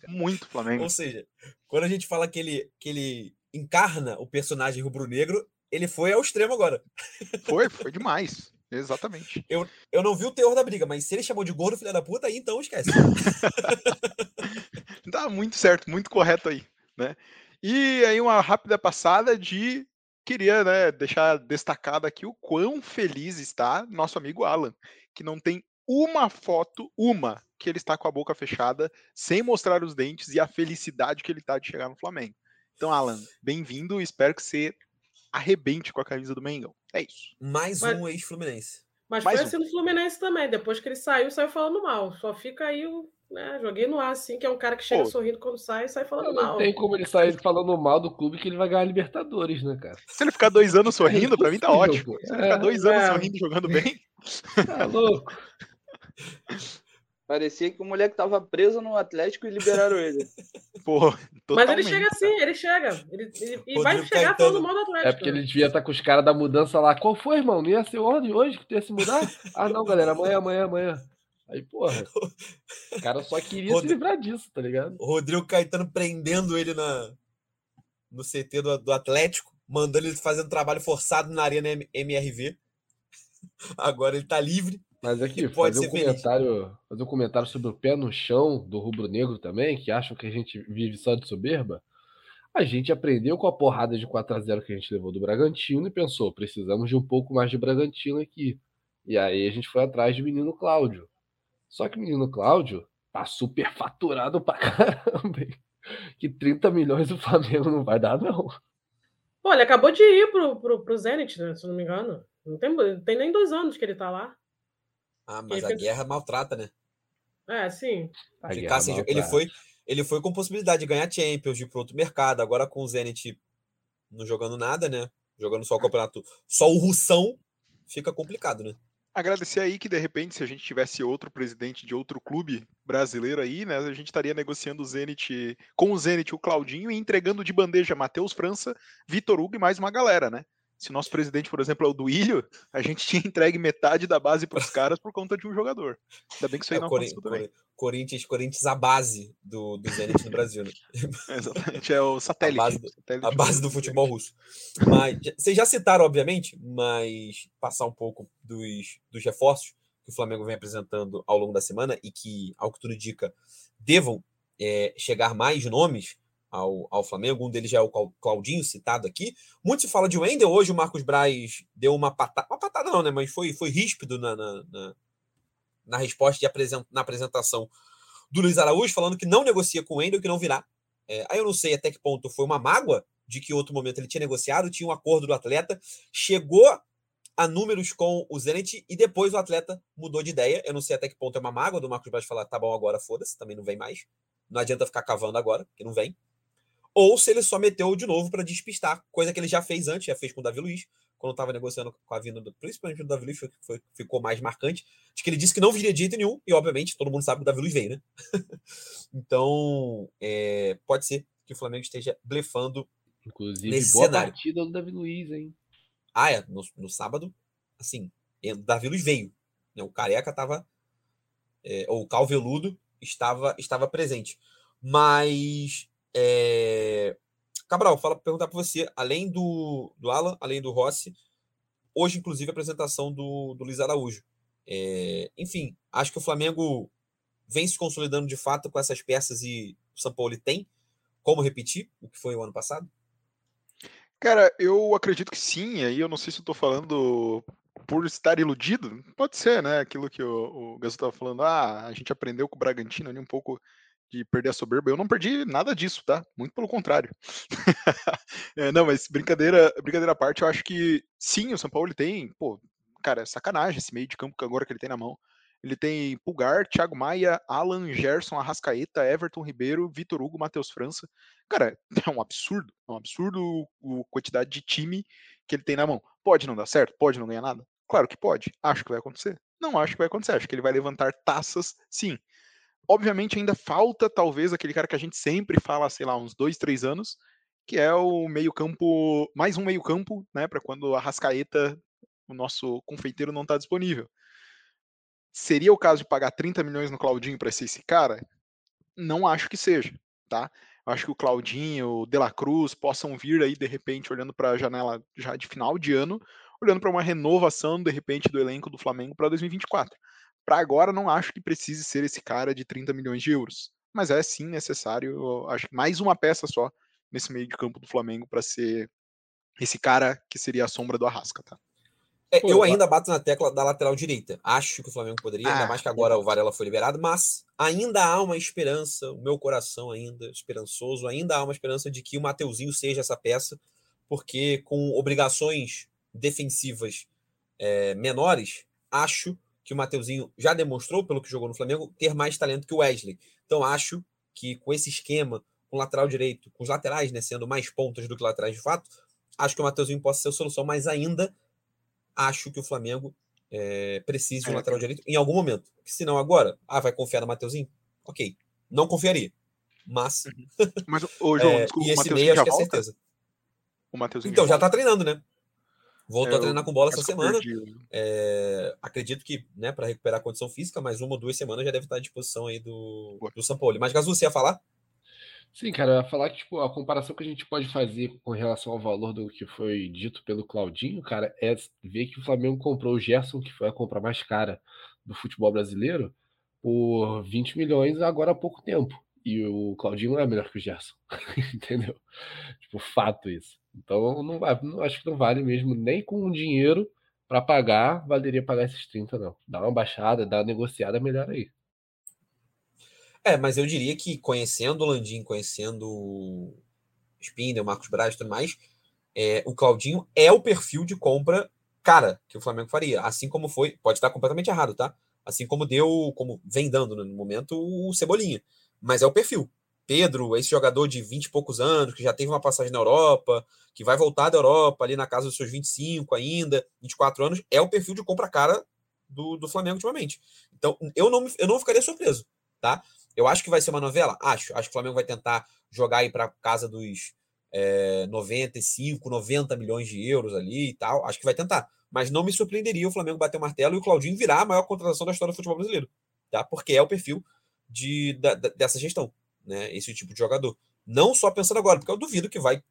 Muito Flamengo. Ou seja, quando a gente fala que ele, que ele encarna o personagem rubro-negro, ele foi ao extremo agora. Foi, foi demais. Exatamente. Eu, eu não vi o teor da briga, mas se ele chamou de gordo, filha da puta, aí então esquece. Dá muito certo, muito correto aí, né? E aí uma rápida passada de queria, né, deixar destacado aqui o quão feliz está nosso amigo Alan, que não tem uma foto, uma, que ele está com a boca fechada, sem mostrar os dentes e a felicidade que ele está de chegar no Flamengo. Então, Alan, bem-vindo, espero que você arrebente com a camisa do Mengão. É isso. Mais mas, um ex-Fluminense. Mas Mais foi um. assim no Fluminense também. Depois que ele saiu, saiu falando mal. Só fica aí o. Né, joguei no ar, assim, que é um cara que chega Pô, sorrindo quando sai e sai falando não mal. Não tem como ele sair falando mal do clube que ele vai ganhar Libertadores, né, cara? Se ele ficar dois anos sorrindo, pra mim tá ótimo. Se ele ficar dois anos é. sorrindo jogando bem. Tá louco. Parecia que o moleque tava preso no Atlético e liberaram ele. Pô, Mas ele chega assim, ele chega. Ele, ele e vai chegar falando mal do Atlético. É porque ele devia estar tá com os caras da mudança lá. Qual foi, irmão? Não ia ser ordem hoje que tu ia se mudar? ah, não, galera, amanhã, amanhã, amanhã. Aí, porra, o cara só queria Rod... se livrar disso, tá ligado? O Rodrigo Caetano prendendo ele na, no CT do, do Atlético, mandando ele fazendo trabalho forçado na Arena MRV. Agora ele tá livre. Mas aqui, pode fazer um comentário, fazer um comentário sobre o pé no chão do rubro-negro também, que acham que a gente vive só de soberba. A gente aprendeu com a porrada de 4 a 0 que a gente levou do Bragantino e pensou, precisamos de um pouco mais de Bragantino aqui. E aí a gente foi atrás do menino Cláudio. Só que o menino Cláudio tá super faturado pra caramba. Que 30 milhões o Flamengo não vai dar, não. Pô, ele acabou de ir pro, pro, pro Zenit, né, se não me engano. Não tem, não tem nem dois anos que ele tá lá. Ah, mas ele a guerra maltrata, né? É, sim. Ficar assim, ele foi, ele foi com possibilidade de ganhar Champions, de ir para outro mercado. Agora com o Zenit não jogando nada, né? Jogando só o campeonato, só o Russão, fica complicado, né? Agradecer aí que de repente, se a gente tivesse outro presidente de outro clube brasileiro aí, né? A gente estaria negociando o Zenit com o Zenit, o Claudinho, e entregando de bandeja Matheus França, Vitor Hugo e mais uma galera, né? Se nosso presidente, por exemplo, é o Duílio, a gente tinha entregue metade da base para os caras por conta de um jogador. Ainda bem que isso aí É, não Cori- aconteceu também. Cori- Corinthians, Corinthians, a base do, do Zenit no Brasil, né? Exatamente, é o satélite. base do- satélite a base do futebol russo. Mas vocês já citaram, obviamente, mas passar um pouco dos, dos reforços que o Flamengo vem apresentando ao longo da semana e que, ao que tudo indica, devam é, chegar mais nomes ao, ao Flamengo. Um deles já é o Clau- Claudinho, citado aqui. Muito se fala de Wendel. Hoje o Marcos Braz deu uma patada. Uma patada não, né? Mas foi, foi ríspido na, na, na, na resposta de apresen- na apresentação do Luiz Araújo, falando que não negocia com o Wendel, que não virá. É, aí eu não sei até que ponto foi uma mágoa de que outro momento ele tinha negociado, tinha um acordo do atleta, chegou a números com o Zenit e depois o atleta mudou de ideia. Eu não sei até que ponto é uma mágoa do Marcos Braz falar, tá bom, agora foda-se, também não vem mais. Não adianta ficar cavando agora, que não vem. Ou se ele só meteu de novo para despistar, coisa que ele já fez antes, já fez com o Davi Luiz, quando estava negociando com a vinda, do, principalmente do Davi Luiz, foi, foi, ficou mais marcante, de que ele disse que não viria de jeito nenhum, e obviamente todo mundo sabe que o Davi Luiz veio, né? então, é, pode ser que o Flamengo esteja blefando Inclusive, Nesse boa cenário. partida do Davi Luiz, hein? Ah, é, no, no sábado, assim, o Davi Luiz veio. Né? O Careca estava. ou o Calveludo estava, estava presente. Mas. É... Cabral, fala, perguntar para você, além do, do Alan, além do Rossi, hoje, inclusive, a apresentação do, do Luiz Araújo. É, enfim, acho que o Flamengo vem se consolidando de fato com essas peças e o São Paulo tem como repetir o que foi o ano passado? Cara, eu acredito que sim, aí eu não sei se eu tô falando por estar iludido, pode ser, né? Aquilo que o, o Gazu tava falando, ah, a gente aprendeu com o Bragantino ali um pouco de perder a soberba. Eu não perdi nada disso, tá? Muito pelo contrário. É, não, mas brincadeira, brincadeira à parte, eu acho que sim, o São Paulo ele tem, pô, cara, é sacanagem esse meio de campo que agora que ele tem na mão. Ele tem Pulgar, Thiago Maia, Alan, Gerson, Arrascaeta, Everton Ribeiro, Vitor Hugo, Matheus França. Cara, é um absurdo, é um absurdo a quantidade de time que ele tem na mão. Pode não dar certo? Pode não ganhar nada? Claro que pode. Acho que vai acontecer. Não acho que vai acontecer. Acho que ele vai levantar taças, sim. Obviamente ainda falta talvez aquele cara que a gente sempre fala, sei lá, uns dois, três anos, que é o meio campo, mais um meio campo, né, para quando a Rascaeta, o nosso confeiteiro não está disponível. Seria o caso de pagar 30 milhões no Claudinho para ser esse cara? Não acho que seja, tá? Acho que o Claudinho, o De La Cruz possam vir aí de repente olhando para a janela já de final de ano, olhando para uma renovação de repente do elenco do Flamengo para 2024. Para agora não acho que precise ser esse cara de 30 milhões de euros, mas é sim necessário, acho que mais uma peça só nesse meio de campo do Flamengo para ser esse cara que seria a sombra do Arrasca, tá? É, Pô, eu ainda bato na tecla da lateral direita. Acho que o Flamengo poderia, ainda Ah, mais que agora o Varela foi liberado, mas ainda há uma esperança, o meu coração ainda esperançoso, ainda há uma esperança de que o Mateuzinho seja essa peça, porque com obrigações defensivas é, menores, acho que o Mateuzinho já demonstrou, pelo que jogou no Flamengo, ter mais talento que o Wesley. Então acho que com esse esquema, com o lateral direito, com os laterais né, sendo mais pontas do que laterais de fato, acho que o Mateuzinho possa ser a solução, mas ainda acho que o Flamengo é, precisa de um É, lateral direito em algum momento. Porque se não agora, ah, vai confiar no Mateuzinho? Ok, não confiaria. Mas, Mas, ô João, é, desculpa, e esse Mateuzinho meio já acho que é volta? certeza. O Mateuzinho Então, já volta? tá treinando, né? Voltou É, a treinar com bola essa semana. É, acredito que, né, para recuperar a condição física, mais uma ou duas semanas já deve estar à disposição aí do, Boa. do São Paulo. Mas, Gazu, você ia falar? Sim, cara, eu ia falar que tipo, a comparação que a gente pode fazer com relação ao valor do que foi dito pelo Claudinho, cara, é ver que o Flamengo comprou o Gerson, que foi a compra mais cara do futebol brasileiro, por 20 milhões agora há pouco tempo. E o Claudinho não é melhor que o Gerson. Entendeu? Tipo, fato isso. Então, não, não acho que não vale mesmo, nem com o dinheiro para pagar, valeria pagar esses 30, não. Dá uma baixada, dá uma negociada melhor aí. É, mas eu diria que conhecendo o Landim, conhecendo o Spindel, Marcos Braz e tudo mais, é, o Claudinho é o perfil de compra cara que o Flamengo faria. Assim como foi, pode estar completamente errado, tá? Assim como deu, como vem dando no momento o Cebolinha. Mas é o perfil. Pedro, esse jogador de 20 e poucos anos, que já teve uma passagem na Europa, que vai voltar da Europa ali na casa dos seus 25 ainda, 24 anos, é o perfil de compra cara do, do Flamengo ultimamente. Então, eu não, eu não ficaria surpreso, tá? Eu acho que vai ser uma novela? Acho. Acho que o Flamengo vai tentar jogar aí para casa dos é, 95, 90 milhões de euros ali e tal. Acho que vai tentar. Mas não me surpreenderia o Flamengo bater o martelo e o Claudinho virar a maior contratação da história do futebol brasileiro. Tá? Porque é o perfil de, da, dessa gestão, né? Esse tipo de jogador. Não só pensando agora, porque eu duvido que vai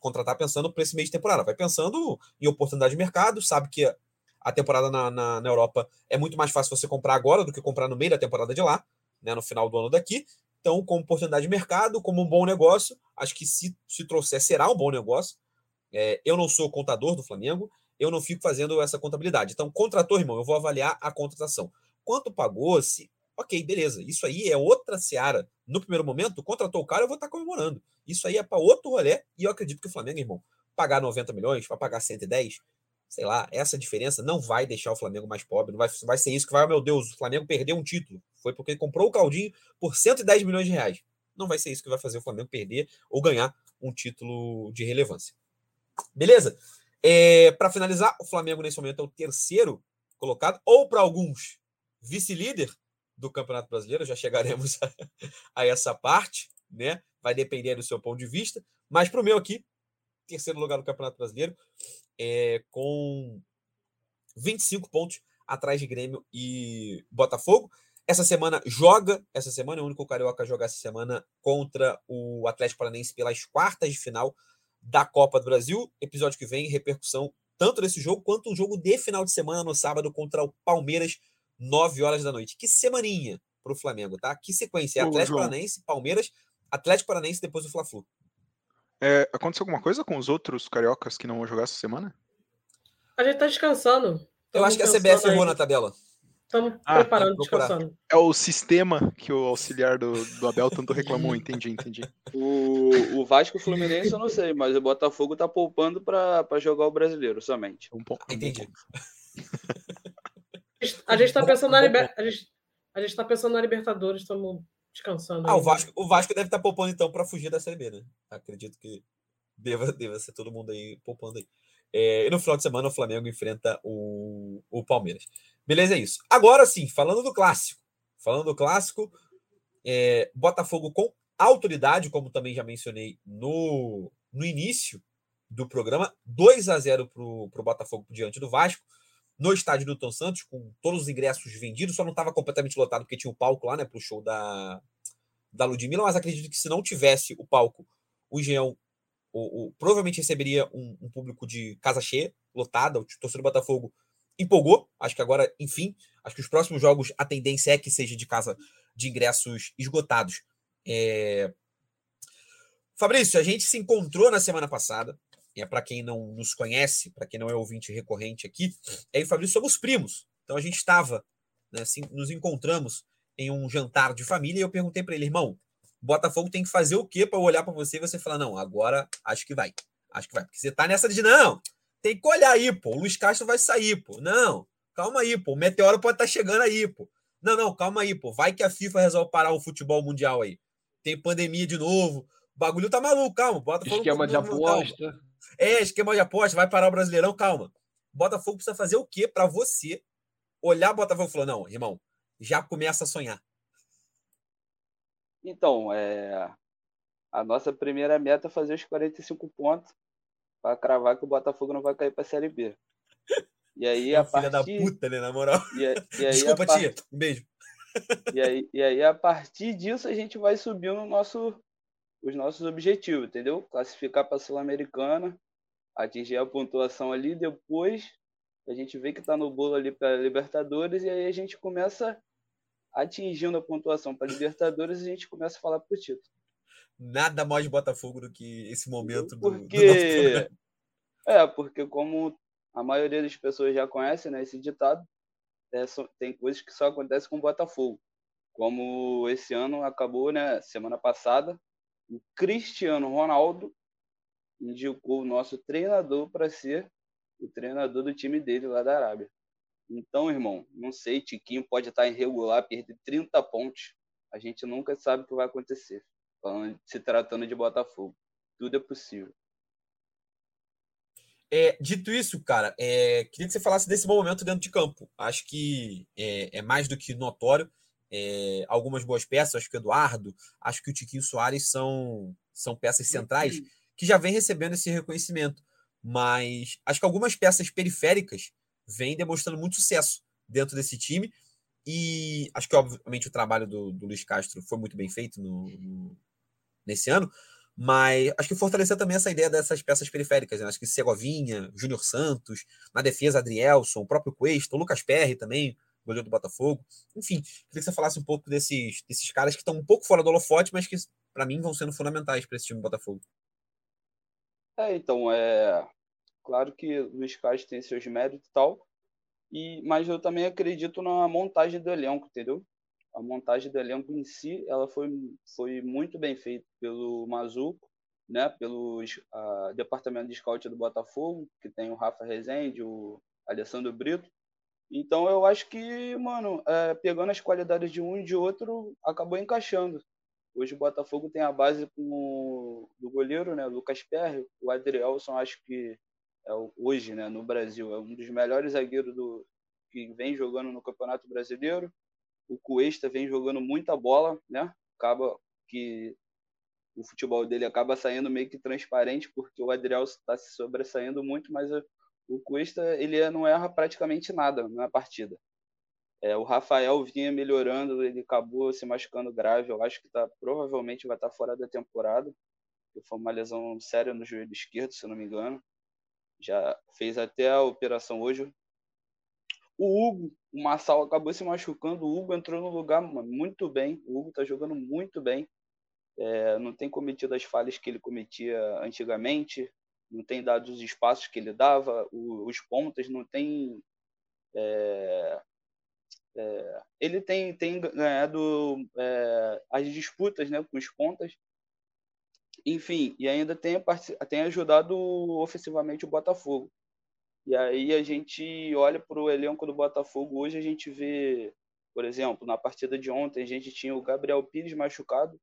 contratar pensando para esse mês de temporada. Vai pensando em oportunidade de mercado, sabe que a temporada na, na, na, Europa é muito mais fácil você comprar agora do que comprar no meio da temporada de lá, né, no final do ano daqui. Então, como oportunidade de mercado, como um bom negócio, acho que se, se trouxer, será um bom negócio. É, eu não sou contador do Flamengo, eu não fico fazendo essa contabilidade. Então, contrator, irmão, eu vou avaliar a contratação. Quanto pagou, se. Ok, beleza. Isso aí é outra seara. No primeiro momento, contratou o cara, eu vou estar comemorando. Isso aí é para outro rolê, e eu acredito que o Flamengo, irmão, pagar 90 milhões, vai pagar 110, sei lá, essa diferença não vai deixar o Flamengo mais pobre, não vai, vai ser isso que vai, oh, meu Deus, o Flamengo perdeu um título. Foi porque ele comprou o Caldinho por 110 milhões de reais. Não vai ser isso que vai fazer o Flamengo perder ou ganhar um título de relevância. Beleza? É, para finalizar, o Flamengo nesse momento é o terceiro colocado, ou para alguns, vice-líder do Campeonato Brasileiro, já chegaremos a, a, essa parte, né? Vai depender do seu ponto de vista, mas para o meu aqui, terceiro lugar do Campeonato Brasileiro, é, com 25 pontos atrás de Grêmio e Botafogo. Essa semana joga, essa semana é o único carioca a jogar essa semana contra o Atlético Paranaense pelas quartas de final da Copa do Brasil. Episódio que vem, repercussão tanto desse jogo quanto o jogo de final de semana no sábado contra o Palmeiras, 9 horas da noite. Que semaninha para o Flamengo, tá? Que sequência? Atlético Paranaense, Palmeiras, Atlético Paranaense depois do Fla-Flu. É, aconteceu alguma coisa com os outros cariocas que não vão jogar essa semana? A gente tá descansando. Estamos Eu acho que a CBF errou na tabela. Estamos ah, preparando, descansando. É o sistema que o auxiliar do, do Abel tanto reclamou, entendi, entendi. O, o Vasco o Fluminense eu não sei, mas o Botafogo tá poupando para jogar o brasileiro somente. Um pouco. Entendi. A gente tá pensando na Liber... a, gente, a gente tá pensando na Libertadores, estamos descansando. Ah, o Vasco, o Vasco deve estar tá poupando então para fugir da Série B, né? Acredito que deva, deva ser todo mundo aí poupando aí. É, e no final de semana o Flamengo enfrenta o, o Palmeiras. Beleza, é isso. Agora sim, falando do clássico. Falando do clássico, é, Botafogo com autoridade, como também já mencionei no, no início do programa, 2 a 0 para o Botafogo diante do Vasco no estádio do Tom Santos, com todos os ingressos vendidos, só não estava completamente lotado porque tinha o palco lá, né, para o show da, da Ludmilla, mas acredito que se não tivesse o palco, o Engenhão o, o, provavelmente receberia um, um, público de casa cheia, lotada, o torcedor do Botafogo empolgou, acho que agora, enfim, acho que os próximos jogos a tendência é que seja de casa de ingressos esgotados. É... Fabrício, a gente se encontrou na semana passada, é para quem não nos conhece, para quem não é ouvinte recorrente aqui, é o Fabrício somos primos. Então a gente estava, né, assim, nos encontramos em um jantar de família e eu perguntei para ele, irmão, Botafogo tem que fazer o quê para eu olhar para você e você falar, não, agora acho que vai. Acho que vai. Porque você tá nessa de não, tem que olhar aí, pô. O Luiz Castro vai sair, pô. Não, calma aí, pô. O meteoro pode estar tá chegando aí, pô. Não, não, calma aí, pô. Vai que a FIFA resolve parar o futebol mundial aí. Tem pandemia de novo. O bagulho tá maluco, calma. Botafogo Esquema de aposta. Calma. É, esquema de aposta, vai parar o Brasileirão, calma. Botafogo precisa fazer o quê para você olhar Botafogo e falar: não, irmão, já começa a sonhar? Então, é... a nossa primeira meta é fazer os 45 pontos para cravar que o Botafogo não vai cair para a Série B. E aí, a partir... da puta, né, na moral. E, e aí, Desculpa, part... tia. Um beijo. E aí, e aí, a partir disso, a gente vai subindo o nosso os nossos objetivos, entendeu? Classificar para a Sul-Americana, atingir a pontuação ali, depois a gente vê que está no bolo ali para Libertadores, e aí a gente começa atingindo a pontuação para Libertadores e a gente começa a falar para o título. Nada mais de Botafogo do que esse momento porque... do, É, porque como a maioria das pessoas já conhece né, esse ditado, é, tem coisas que só acontecem com o Botafogo. Como esse ano acabou, né, semana passada, o Cristiano Ronaldo indicou o nosso treinador para ser o treinador do time dele lá da Arábia. Então, irmão, não sei, Tiquinho pode estar irregular, perder 30 pontos. A gente nunca sabe o que vai acontecer. Falando, se tratando de Botafogo. Tudo é possível. É, dito isso, cara, é, queria que você falasse desse momento dentro de campo. Acho que é, é mais do que notório é, algumas boas peças, acho que o Eduardo, acho que o Tiquinho Soares são, são peças centrais que já vem recebendo esse reconhecimento. Mas acho que algumas peças periféricas vêm demonstrando muito sucesso dentro desse time. E acho que, obviamente, o trabalho do, do Luiz Castro foi muito bem feito no, no, nesse ano. Mas acho que fortalecer também essa ideia dessas peças periféricas. Né? Acho que Segovinha, Júnior Santos, na defesa, Adrielson, o próprio Cuesta, o Lucas Perry também, goleiro do Botafogo. Enfim, queria que você falasse um pouco desses, desses caras que estão um pouco fora do holofote, mas que, para mim, vão sendo fundamentais para esse time do Botafogo. É, então, é. Claro que o Luiz Castro tem seus méritos e tal, e, mas eu também acredito na montagem do elenco, entendeu? A montagem do elenco em si, ela foi, foi muito bem feita pelo Mazuco, né? Pelo a, departamento de scout do Botafogo, que tem o Rafa Rezende, o Alessandro Brito. Então eu acho que, mano, é, pegando as qualidades de um e de outro, acabou encaixando. Hoje o Botafogo tem a base com o, do goleiro, né? Lucas Perry, o Adrielson, acho que é hoje, né, no Brasil, é um dos melhores zagueiros do que vem jogando no Campeonato Brasileiro. O Cuesta vem jogando muita bola, né? Acaba que o futebol dele acaba saindo meio que transparente porque o Adriel está se sobressaindo muito, mas o Cuesta ele não erra praticamente nada na partida. É, o Rafael vinha melhorando, ele acabou se machucando grave. Eu acho que tá, provavelmente vai estar tá fora da temporada. Foi uma lesão séria no joelho esquerdo, se não me engano. Já fez até a operação hoje. O Hugo, o Massal acabou se machucando. O Hugo entrou no lugar muito bem. O Hugo está jogando muito bem. É, não tem cometido as falhas que ele cometia antigamente. Não tem dado os espaços que ele dava. Os pontas não tem. É, é, ele tem, tem ganhado é, as disputas né, com os pontas. Enfim, e ainda tem, tem ajudado ofensivamente o Botafogo. E aí a gente olha para o elenco do Botafogo hoje, a gente vê, por exemplo, na partida de ontem, a gente tinha o Gabriel Pires machucado,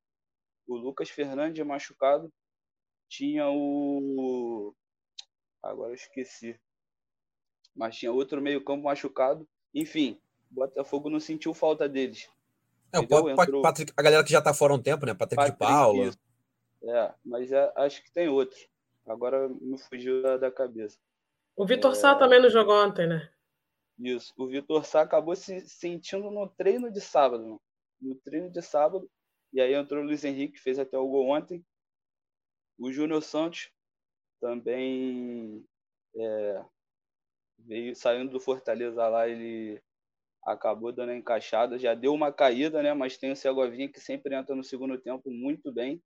o Lucas Fernandes machucado, tinha o. Agora eu esqueci. Mas tinha outro meio-campo machucado. Enfim, o Botafogo não sentiu falta deles. É, o Entrou... Patrick, a galera que já tá fora um tempo, né? Patrick, Patrick de Paula. Isso. É, mas é, acho que tem outro. Agora me fugiu da, da cabeça. O Vitor é... Sá também não jogou ontem, né? Isso. O Vitor Sá acabou se sentindo no treino de sábado. No treino de sábado. E aí entrou o Luiz Henrique, fez até o gol ontem. O Júnior Santos também é, veio saindo do Fortaleza lá, ele acabou dando a encaixada, já deu uma caída, né? Mas tem o Segovinha que sempre entra no segundo tempo muito bem.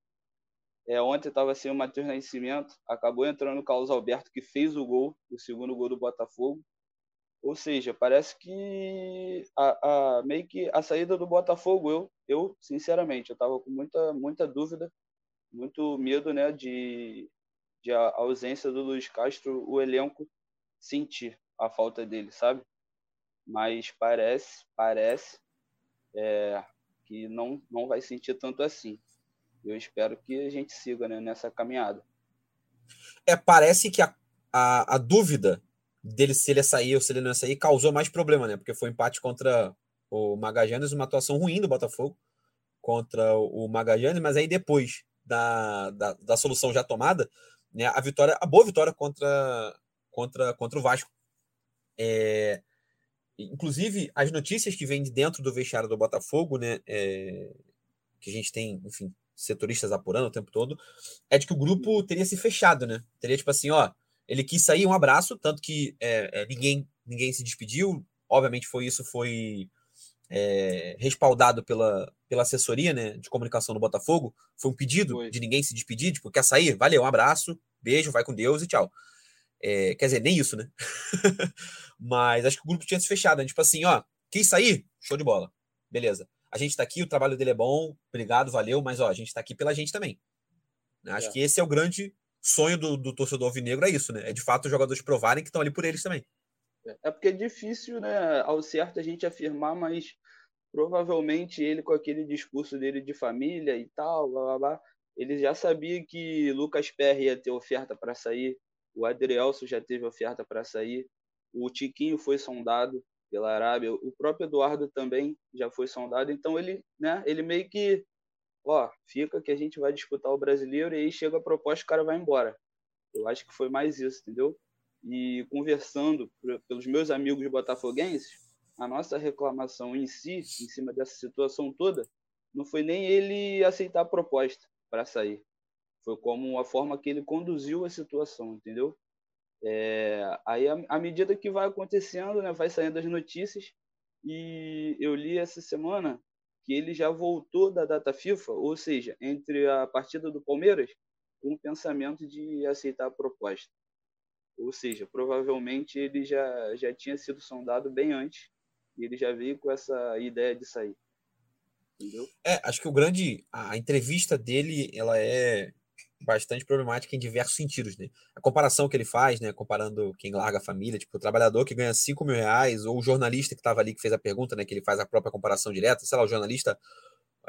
É, ontem estava sem o Matheus Nascimento, acabou entrando o Carlos Alberto, que fez o gol, o segundo gol do Botafogo. Ou seja, parece que a, a, meio que a saída do Botafogo, eu, eu sinceramente, eu estava com muita, muita dúvida, muito medo né, de, de a ausência do Luiz Castro, o elenco sentir a falta dele, sabe? Mas parece, parece é, que não, não vai sentir tanto assim eu espero que a gente siga né, nessa caminhada. É, parece que a, a, a, dúvida dele se ele ia sair ou se ele não ia sair causou mais problema, né? Porque foi um empate contra o Magajanes, uma atuação ruim do Botafogo contra o Magajanes, mas aí depois da, da, da solução já tomada, né, a vitória, a boa vitória contra, contra, contra o Vasco. É, inclusive, as notícias que vêm de dentro do vestiário do Botafogo, né, é, que a gente tem, enfim, setoristas apurando o tempo todo, é de que o grupo teria se fechado, né? Teria tipo assim, ó, ele quis sair, um abraço, tanto que é, é, ninguém, ninguém se despediu. Obviamente foi isso, foi é, respaldado pela, pela assessoria né, de comunicação do Botafogo. Foi um pedido foi. de ninguém se despedir, tipo, quer sair? Valeu, um abraço, beijo, vai com Deus e tchau. É, quer dizer, nem isso, né? Mas acho que o grupo tinha se fechado, né? Tipo assim, ó, quis sair? Show de bola. Beleza a gente está aqui, o trabalho dele é bom, obrigado, valeu, mas ó, a gente está aqui pela gente também. Né? Acho é. que esse é o grande sonho do, do torcedor alvinegro, é isso, né? É de fato os jogadores provarem que estão ali por eles também. É porque é difícil, né, ao certo a gente afirmar, mas provavelmente ele com aquele discurso dele de família e tal, blá, blá, blá, ele já sabia que Lucas Perry ia ter oferta para sair, o Adrielso já teve oferta para sair, o Tiquinho foi sondado, pela Arábia. O próprio Eduardo também já foi sondado, então ele, né, ele meio que ó, fica que a gente vai disputar o brasileiro e aí chega a proposta, o cara vai embora. Eu acho que foi mais isso, entendeu? E conversando pelos meus amigos botafoguenses, a nossa reclamação em si, em cima dessa situação toda, não foi nem ele aceitar a proposta para sair. Foi como a forma que ele conduziu a situação, entendeu? É, aí, à medida que vai acontecendo, né, vai saindo as notícias, e eu li essa semana que ele já voltou da data FIFA, ou seja, entre a partida do Palmeiras, com o pensamento de aceitar a proposta. Ou seja, provavelmente ele já, já tinha sido sondado bem antes e ele já veio com essa ideia de sair. Entendeu? É, acho que o grande. A entrevista dele ela é bastante problemática em diversos sentidos, né? A comparação que ele faz, né? Comparando quem larga a família, tipo, o trabalhador que ganha 5 mil reais, ou o jornalista que estava ali que fez a pergunta, né? Que ele faz a própria comparação direta, sei lá, o jornalista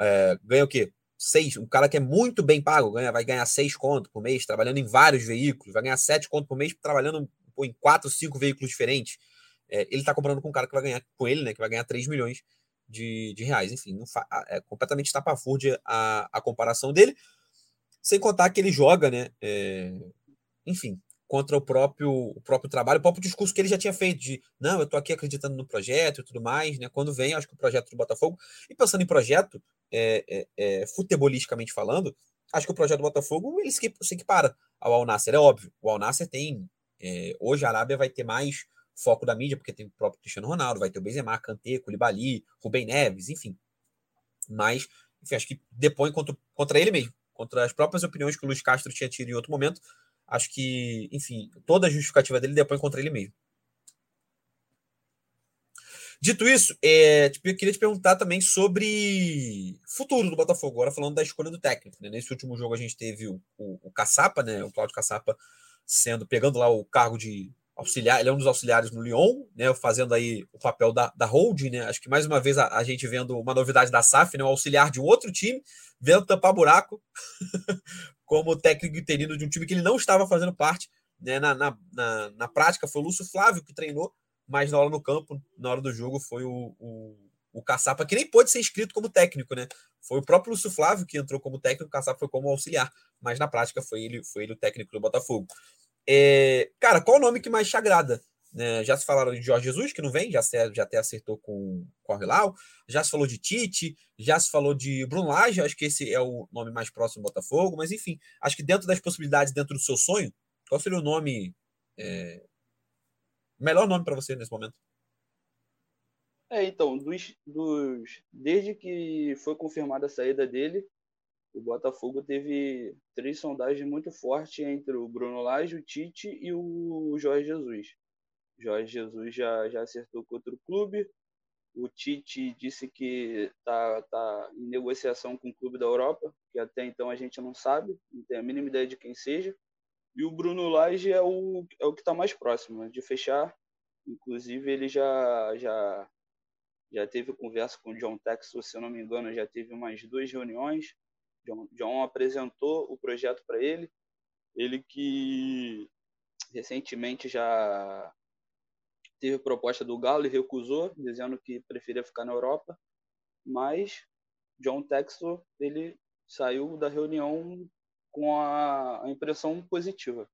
é, ganha o quê? Seis, um cara que é muito bem pago, ganha, vai ganhar seis conto por mês, trabalhando em vários veículos, vai ganhar sete conto por mês, trabalhando em quatro, cinco veículos diferentes. É, ele está comparando com um cara que vai ganhar com ele, né? Que vai ganhar 3 milhões de, de reais. Enfim, é completamente estapafúrdia a, a comparação dele. Sem contar que ele joga, né? É, enfim, contra o próprio, o próprio trabalho, o próprio discurso que ele já tinha feito de não, eu estou aqui acreditando no projeto e tudo mais, né? Quando vem, acho que o projeto do Botafogo, e pensando em projeto, é, é, é, futebolisticamente falando, acho que o projeto do Botafogo ele se, se equipara ao Al Nasser, é óbvio. O Al Nasser tem. É, hoje a Arábia vai ter mais foco da mídia, porque tem o próprio Cristiano Ronaldo, vai ter o Benzema, Kanté, Koulibaly, Rubem Neves, enfim. Mas, enfim, acho que depõe contra, contra ele mesmo contra as próprias opiniões que o Luiz Castro tinha tido em outro momento. Acho que, enfim, toda a justificativa dele depõe contra ele mesmo. Dito isso, é, eu queria te perguntar também sobre futuro do Botafogo, agora falando da escolha do técnico. Né? Nesse último jogo a gente teve o, o, o Caçapa, né? o Cláudio Caçapa, sendo, pegando lá o cargo de auxiliar, ele é um dos auxiliares no Lyon, né, fazendo aí o papel da, da holding, né, acho que mais uma vez a, a gente vendo uma novidade da SAF, né, auxiliar de outro time, vendo tampar buraco, como técnico interino de um time que ele não estava fazendo parte, né, na, na, na, na, prática foi o Lúcio Flávio que treinou, mas na hora no campo, na hora do jogo, foi o, o, o Caçapa, que nem pôde ser inscrito como técnico, né, foi o próprio Lúcio Flávio que entrou como técnico, o Caçapa foi como auxiliar, mas na prática foi ele, foi ele o técnico do Botafogo. É, cara, qual o nome que mais te agrada? É, já se falaram de Jorge Jesus, que não vem, já, se, já até acertou com, com o Hilal. Já se falou de Tite, já se falou de Bruno Lage, acho que esse é o nome mais próximo do Botafogo, mas enfim, acho que dentro das possibilidades, dentro do seu sonho, qual seria o nome. É, melhor nome para você nesse momento? É, então, dos, dos, desde que foi confirmada a saída dele, o Botafogo teve três sondagens muito fortes entre o Bruno Lage, o Tite e o Jorge Jesus. Jorge Jesus já, já acertou com outro clube. O Tite disse que está tá em negociação com o clube da Europa, que até então a gente não sabe, não tem a mínima ideia de quem seja. E o Bruno Lage é o, é o que está mais próximo né, de fechar. Inclusive, ele já, já, já teve conversa com o John Texas, se eu não me engano, já teve umas duas reuniões John, John apresentou o projeto para ele, ele que recentemente já teve proposta do Galo e recusou, dizendo que preferia ficar na Europa, mas John Textor ele saiu da reunião com a, impressão positiva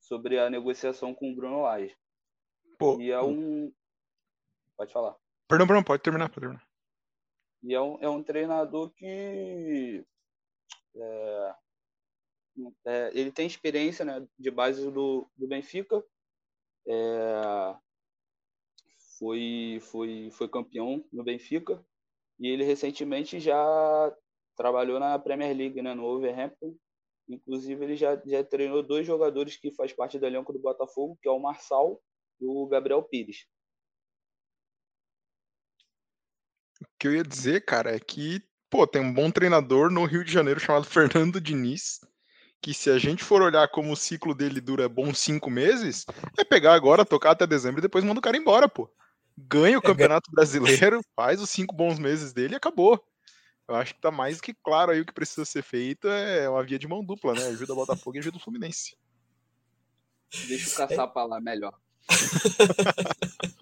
sobre a negociação com o Bruno Lage. Pô, e é um. Pode falar. Perdão, perdão, pode terminar, pode terminar. E é um, é um treinador que é, é, ele tem experiência né, de base do, do Benfica, é, foi, foi, foi campeão no Benfica e ele recentemente já trabalhou na Premier League, né, no Wolverhampton. Inclusive, ele já, já treinou dois jogadores que faz parte do elenco do Botafogo, que é o Marçal e o Gabriel Pires. O que eu ia dizer, cara, é que pô, tem um bom treinador no Rio de Janeiro chamado Fernando Diniz, que se a gente for olhar como o ciclo dele dura bons cinco meses, é pegar agora, tocar até dezembro e depois manda o cara embora, pô. Ganha o é, Campeonato Brasileiro, faz os cinco bons meses dele e acabou. Eu acho que tá mais que claro aí o que precisa ser feito é uma via de mão dupla, né? Ajuda o Botafogo e ajuda o Fluminense. Deixa o caçapa lá melhor.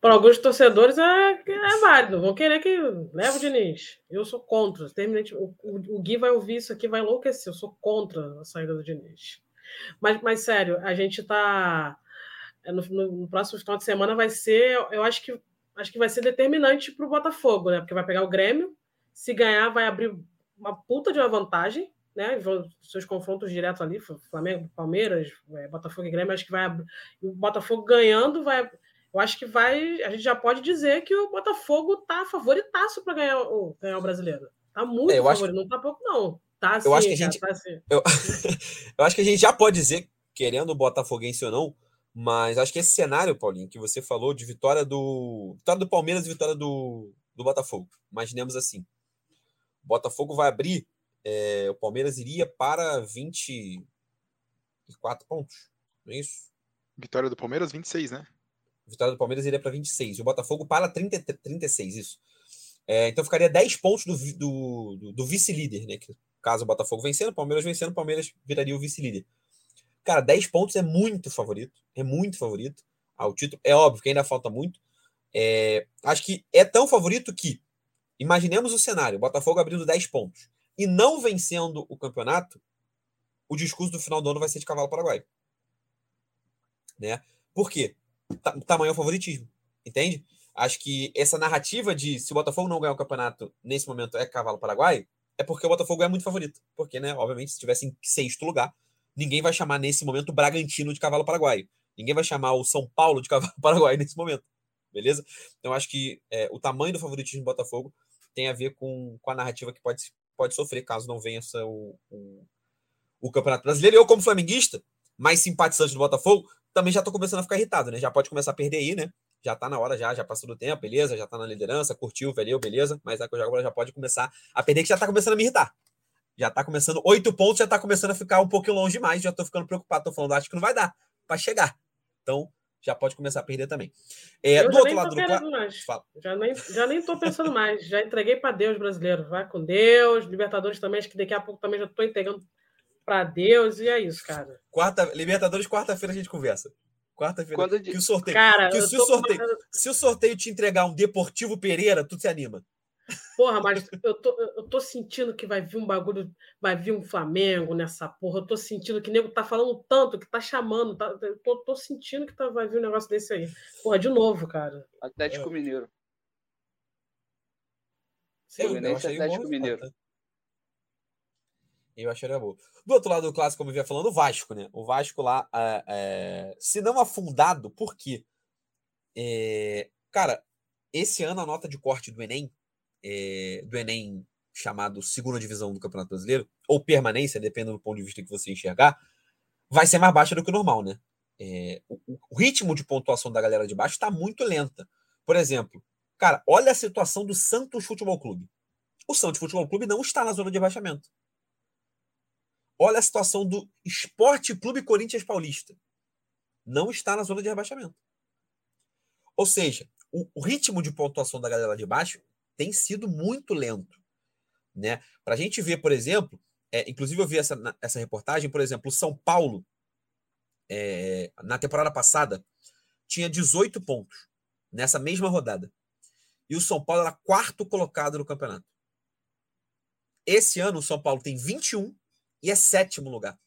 para alguns torcedores é, é válido. Vão querer que leve o Diniz. Eu sou contra. Terminante, o, o, o Gui vai ouvir isso aqui, vai enlouquecer. Eu sou contra a saída do Diniz. Mas, mas sério, a gente está no, no, próximo final de semana vai ser, eu acho que acho que vai ser determinante para o Botafogo, né? Porque vai pegar o Grêmio, se ganhar vai abrir uma puta de uma vantagem, né? Seus confrontos diretos ali, Flamengo, Palmeiras, é, Botafogo e Grêmio, acho que vai abrir. O Botafogo ganhando vai eu acho que vai. A gente já pode dizer que o Botafogo tá favoritaço para ganhar o, ganhar o brasileiro. Tá muito é, favorito, acho... não tá pouco, não. Tá assim, eu acho que a gente, tá eu, eu acho que a gente já pode dizer, querendo o Botafoguense ou não, mas acho que esse cenário, Paulinho, que você falou de vitória do. Vitória do Palmeiras e vitória do, do Botafogo. Imaginemos assim. O Botafogo vai abrir. É, o Palmeiras iria para 24 pontos. Não é isso? Vitória do Palmeiras, 26, né? Vitória do Palmeiras iria para 26. E o Botafogo para 30, 36, isso. É, então ficaria 10 pontos do, do, do, do vice-líder, né? Que, caso o Botafogo vencendo, o Palmeiras vencendo, o Palmeiras viraria o vice-líder. Cara, 10 pontos é muito favorito. É muito favorito ao título. É óbvio que ainda falta muito. É, acho que é tão favorito que, imaginemos o cenário: Botafogo abrindo 10 pontos e não vencendo o campeonato, o discurso do final do ano vai ser de cavalo paraguai. Né? Por quê? Tamanho é favoritismo. Entende? Acho que essa narrativa de se o Botafogo não ganhar o campeonato nesse momento é cavalo paraguai, é porque o Botafogo é muito favorito. Porque, né, obviamente, se estivesse em sexto lugar, ninguém vai chamar nesse momento o Bragantino de cavalo paraguaio. Ninguém vai chamar o São Paulo de cavalo paraguaio nesse momento. Beleza? Então acho que é, o tamanho do favoritismo do Botafogo tem a ver com, com a narrativa que pode, pode sofrer caso não vença o, o, o Campeonato Brasileiro. Eu, como flamenguista, mais simpatizante do Botafogo, também já estou começando a ficar irritado, né? Já pode começar a perder aí, né? Já tá na hora, já, já passou do tempo, beleza, já tá na liderança, curtiu, valeu, beleza, mas agora já pode começar a perder, que já tá começando a me irritar. Já tá começando, oito pontos já tá começando a ficar um pouquinho longe demais, já tô ficando preocupado, tô falando, acho que não vai dar para chegar. Então, já pode começar a perder também. É, do outro lado do Já nem, já nem tô pensando mais, já entreguei para Deus brasileiro, vai com Deus, Libertadores também, acho que daqui a pouco também já tô entregando para Deus e é isso, cara. Quarta, Libertadores, quarta-feira a gente conversa. Quarta-feira. Que o sorteio. Cara, que se, o sorteio se o sorteio te entregar um Deportivo Pereira, tu se anima. Porra, mas eu tô, eu tô sentindo que vai vir um bagulho, vai vir um Flamengo nessa porra. Eu tô sentindo que o nego tá falando tanto, que tá chamando. Tá, eu tô, tô sentindo que tá, vai vir um negócio desse aí. Porra, de novo, cara. Atlético é. Mineiro. Sim, eu Atlético Mineiro. Eu acharia bom. Do outro lado do clássico, como eu vinha falando, o Vasco, né? O Vasco lá, é, é, se não afundado, por quê? É, cara, esse ano a nota de corte do Enem é, do Enem chamado segunda divisão do Campeonato Brasileiro, ou permanência, dependendo do ponto de vista que você enxergar, vai ser mais baixa do que o normal, né? É, o, o, ritmo de pontuação da galera de baixo está muito lenta. Por exemplo, cara, olha a situação do Santos Futebol Clube. O Santos Futebol Clube não está na zona de rebaixamento. Olha a situação do Esporte Clube Corinthians Paulista. Não está na zona de rebaixamento. Ou seja, o, o ritmo de pontuação da galera de baixo tem sido muito lento. Né? Para a gente ver, por exemplo, é, inclusive eu vi essa, essa reportagem, por exemplo, o São Paulo, é, na temporada passada, tinha 18 pontos nessa mesma rodada. E o São Paulo era quarto colocado no campeonato. Esse ano o São Paulo tem 21 e é sétimo lugar.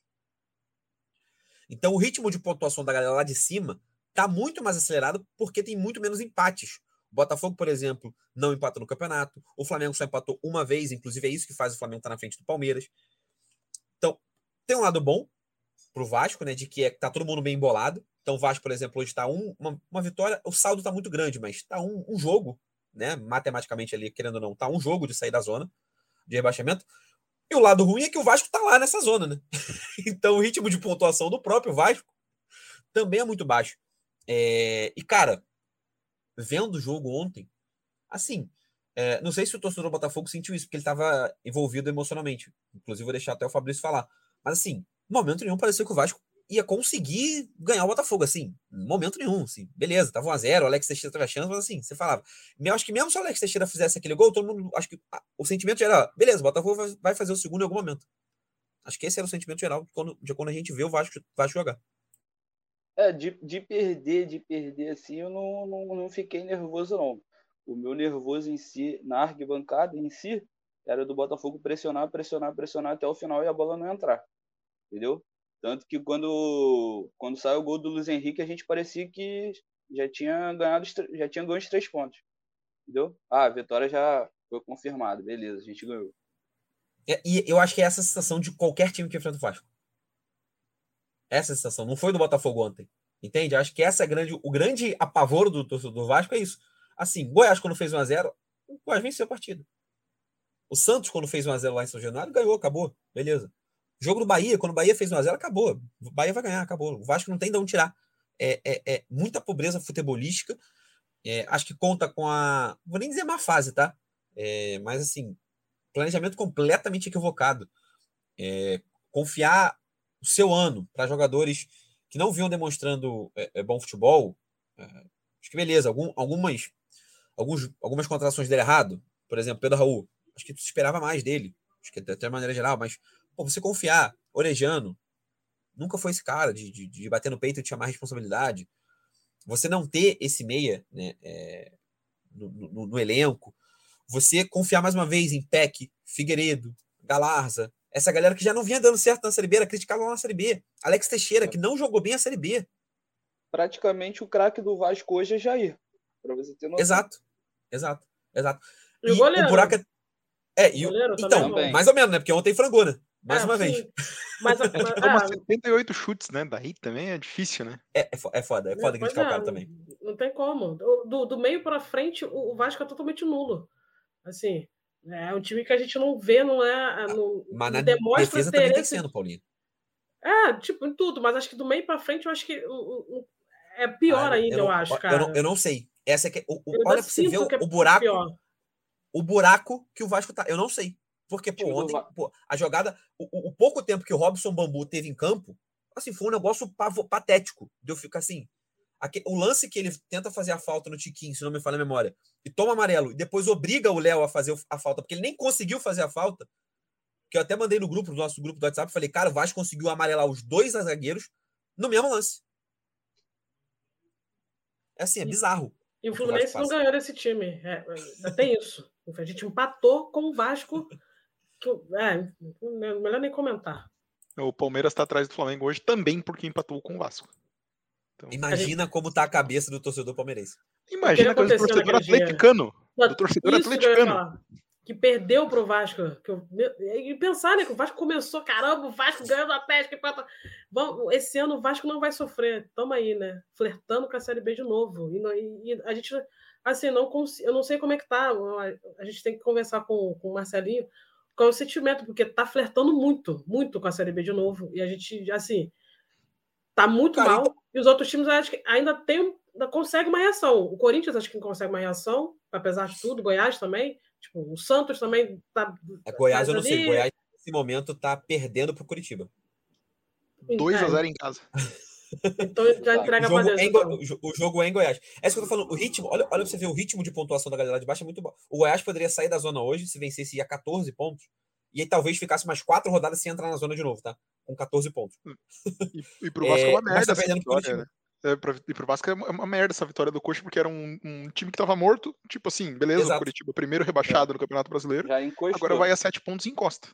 Então o ritmo de pontuação da galera lá de cima está muito mais acelerado porque tem muito menos empates. O Botafogo, por exemplo, não empatou no campeonato. O Flamengo só empatou uma vez, inclusive é isso que faz o Flamengo estar na frente do Palmeiras. Então, tem um lado bom pro Vasco, né? De que é, tá todo mundo bem embolado. Então, o Vasco, por exemplo, hoje está um, uma, uma, vitória. O saldo está muito grande, mas está um, um, jogo, né? Matematicamente ali, querendo ou não, tá um jogo de sair da zona de rebaixamento. E o lado ruim é que o Vasco está lá nessa zona, né? então, o ritmo de pontuação do próprio Vasco também é muito baixo. É, e, cara, vendo o jogo ontem, assim, é, não sei se o torcedor do Botafogo sentiu isso, porque ele estava envolvido emocionalmente. Inclusive, vou deixar até o Fabrício falar. Mas, assim, momento nenhum pareceu que o Vasco ia conseguir ganhar o Botafogo, assim, momento nenhum, assim, beleza, tava 1x0, o Alex Teixeira teve a chance, mas assim, você falava, eu acho que mesmo se o Alex Teixeira fizesse aquele gol, todo mundo, acho que o sentimento era, beleza, o Botafogo vai fazer o segundo em algum momento. Acho que esse era o sentimento geral de quando, de quando a gente vê o Vasco, Vasco jogar. É, de, de perder, de perder assim, eu não, não, não fiquei nervoso, não. O meu nervoso em si, na arquibancada em si, era do Botafogo pressionar, pressionar, pressionar até o final e a bola não entrar. Entendeu? Tanto que quando, quando saiu o gol do Luiz Henrique, a gente parecia que já tinha ganhado, já tinha ganho os três pontos. Entendeu? Ah, a vitória já foi confirmada, beleza, a gente ganhou. É, e eu acho que é essa sensação de qualquer time que enfrenta o Vasco. Essa sensação. Não foi do Botafogo ontem. Entende? Acho que essa é grande, o grande apavoro do torcedor do Vasco é isso. Assim, Goiás, quando fez 1x0, o Goiás venceu a partida. O Santos, quando fez 1x0 lá em São Januário, ganhou, acabou. Beleza. Jogo do Bahia, quando o Bahia fez 1x0, acabou. O Bahia vai ganhar, acabou. O Vasco não tem de onde tirar. É, é, é muita pobreza futebolística. É, acho que conta com a. Vou nem dizer má fase, tá? É, mas assim, planejamento completamente equivocado. É, confiar o seu ano para jogadores que não vinham demonstrando é, é bom futebol, é, acho que beleza. Algum, algumas, alguns, algumas contratações deram errado. Por exemplo, Pedro Raul. Acho que tu esperava mais dele. Acho que até de maneira geral, mas pô, você confiar, Orejano, nunca foi esse cara de, de, de, bater no peito e chamar responsabilidade. Você não ter esse meia né, é, no, no, no, elenco. Você confiar mais uma vez em Peck, Figueiredo, Galarza, essa galera que já não vinha dando certo na Série B, era criticada lá na Série B. Alex Teixeira, que não jogou bem a Série B. Praticamente o craque do Vasco hoje é Jair. Pra você ter noção. Exato, exato, exato. E, e o, goleiro? o buraco é. É, e o... então, mais ou menos, né? Porque ontem frangou, né? Mais é, uma sim. vez. Mas, mas, é toma ah, 78 chutes, né? Daí também é difícil, né? É, é, é foda, é foda criticar é, o cara também. Não tem como. Do, do meio para frente, o Vasco é totalmente nulo. Assim, é um time que a gente não vê, não é. é não, mas na demonstra defesa também tem sendo, Paulinho. É, tipo, em tudo, mas acho que do meio para frente eu acho que é pior ah, ainda, eu, eu, acho, cara. Eu não, eu não sei. Essa é que, o, o, olha pra você ver o, o buraco. O buraco que o Vasco tá. Eu não sei. Porque, pô, ontem, pô, a jogada. O, o, pouco tempo que o Robson Bambu teve em campo, assim, foi um negócio patético. De eu ficar assim. O lance que ele tenta fazer a falta no Tiquinho, se não me falha a memória, e toma amarelo, e depois obriga o Léo a fazer a falta, porque ele nem conseguiu fazer a falta. Que eu até mandei no grupo, no nosso grupo do WhatsApp, falei, cara, o Vasco conseguiu amarelar os dois zagueiros no mesmo lance. É assim, é bizarro. E o Fluminense não ganhou desse time. É, tem isso. A gente empatou com o Vasco. Que, é, melhor nem comentar. O Palmeiras está atrás do Flamengo hoje também porque empatou com o Vasco. Então, Imagina gente... como tá a cabeça do torcedor palmeirense. Imagina a cabeça do torcedor atleticano. Do torcedor Isso atleticano. Que, que perdeu pro Vasco. Que eu, e pensar, né? Que o Vasco começou, caramba, o Vasco ganhando a pesca. Vamos, esse ano o Vasco não vai sofrer. Tamo aí, né? Flertando com a Série B de novo. E, e, e a gente, assim, não eu não sei como é que tá. A gente tem que conversar com, com o Marcelinho qual é o sentimento, porque tá flertando muito, muito com a Série B de novo. E a gente, assim, tá muito Cara, mal. Então... E os outros times acho que ainda tem, ainda consegue uma reação. O Corinthians acho que consegue uma reação, apesar de tudo. Goiás também. Tipo, o Santos também tá. É, Goiás, eu não ali. sei. Goiás, nesse momento, tá perdendo pro Curitiba. 2 a 0 é. em casa. Então já entrega o jogo, Deus, é então. o jogo é em Goiás. É isso que eu tô falando. O ritmo, olha, olha pra você ver o ritmo de pontuação da galera de baixo é muito bom. O Goiás poderia sair da zona hoje se vencesse ia 14 pontos. E aí talvez ficasse mais quatro rodadas sem entrar na zona de novo, tá? Com 14 pontos. E, e pro Vasco é, é uma merda tá essa vitória, né? É, pra, e pro Vasco é uma merda essa vitória do Coxa, porque era um, um time que tava morto. Tipo assim, beleza, Exato. o Curitiba primeiro rebaixado é. no Campeonato Brasileiro. Agora vai a sete pontos e encosta.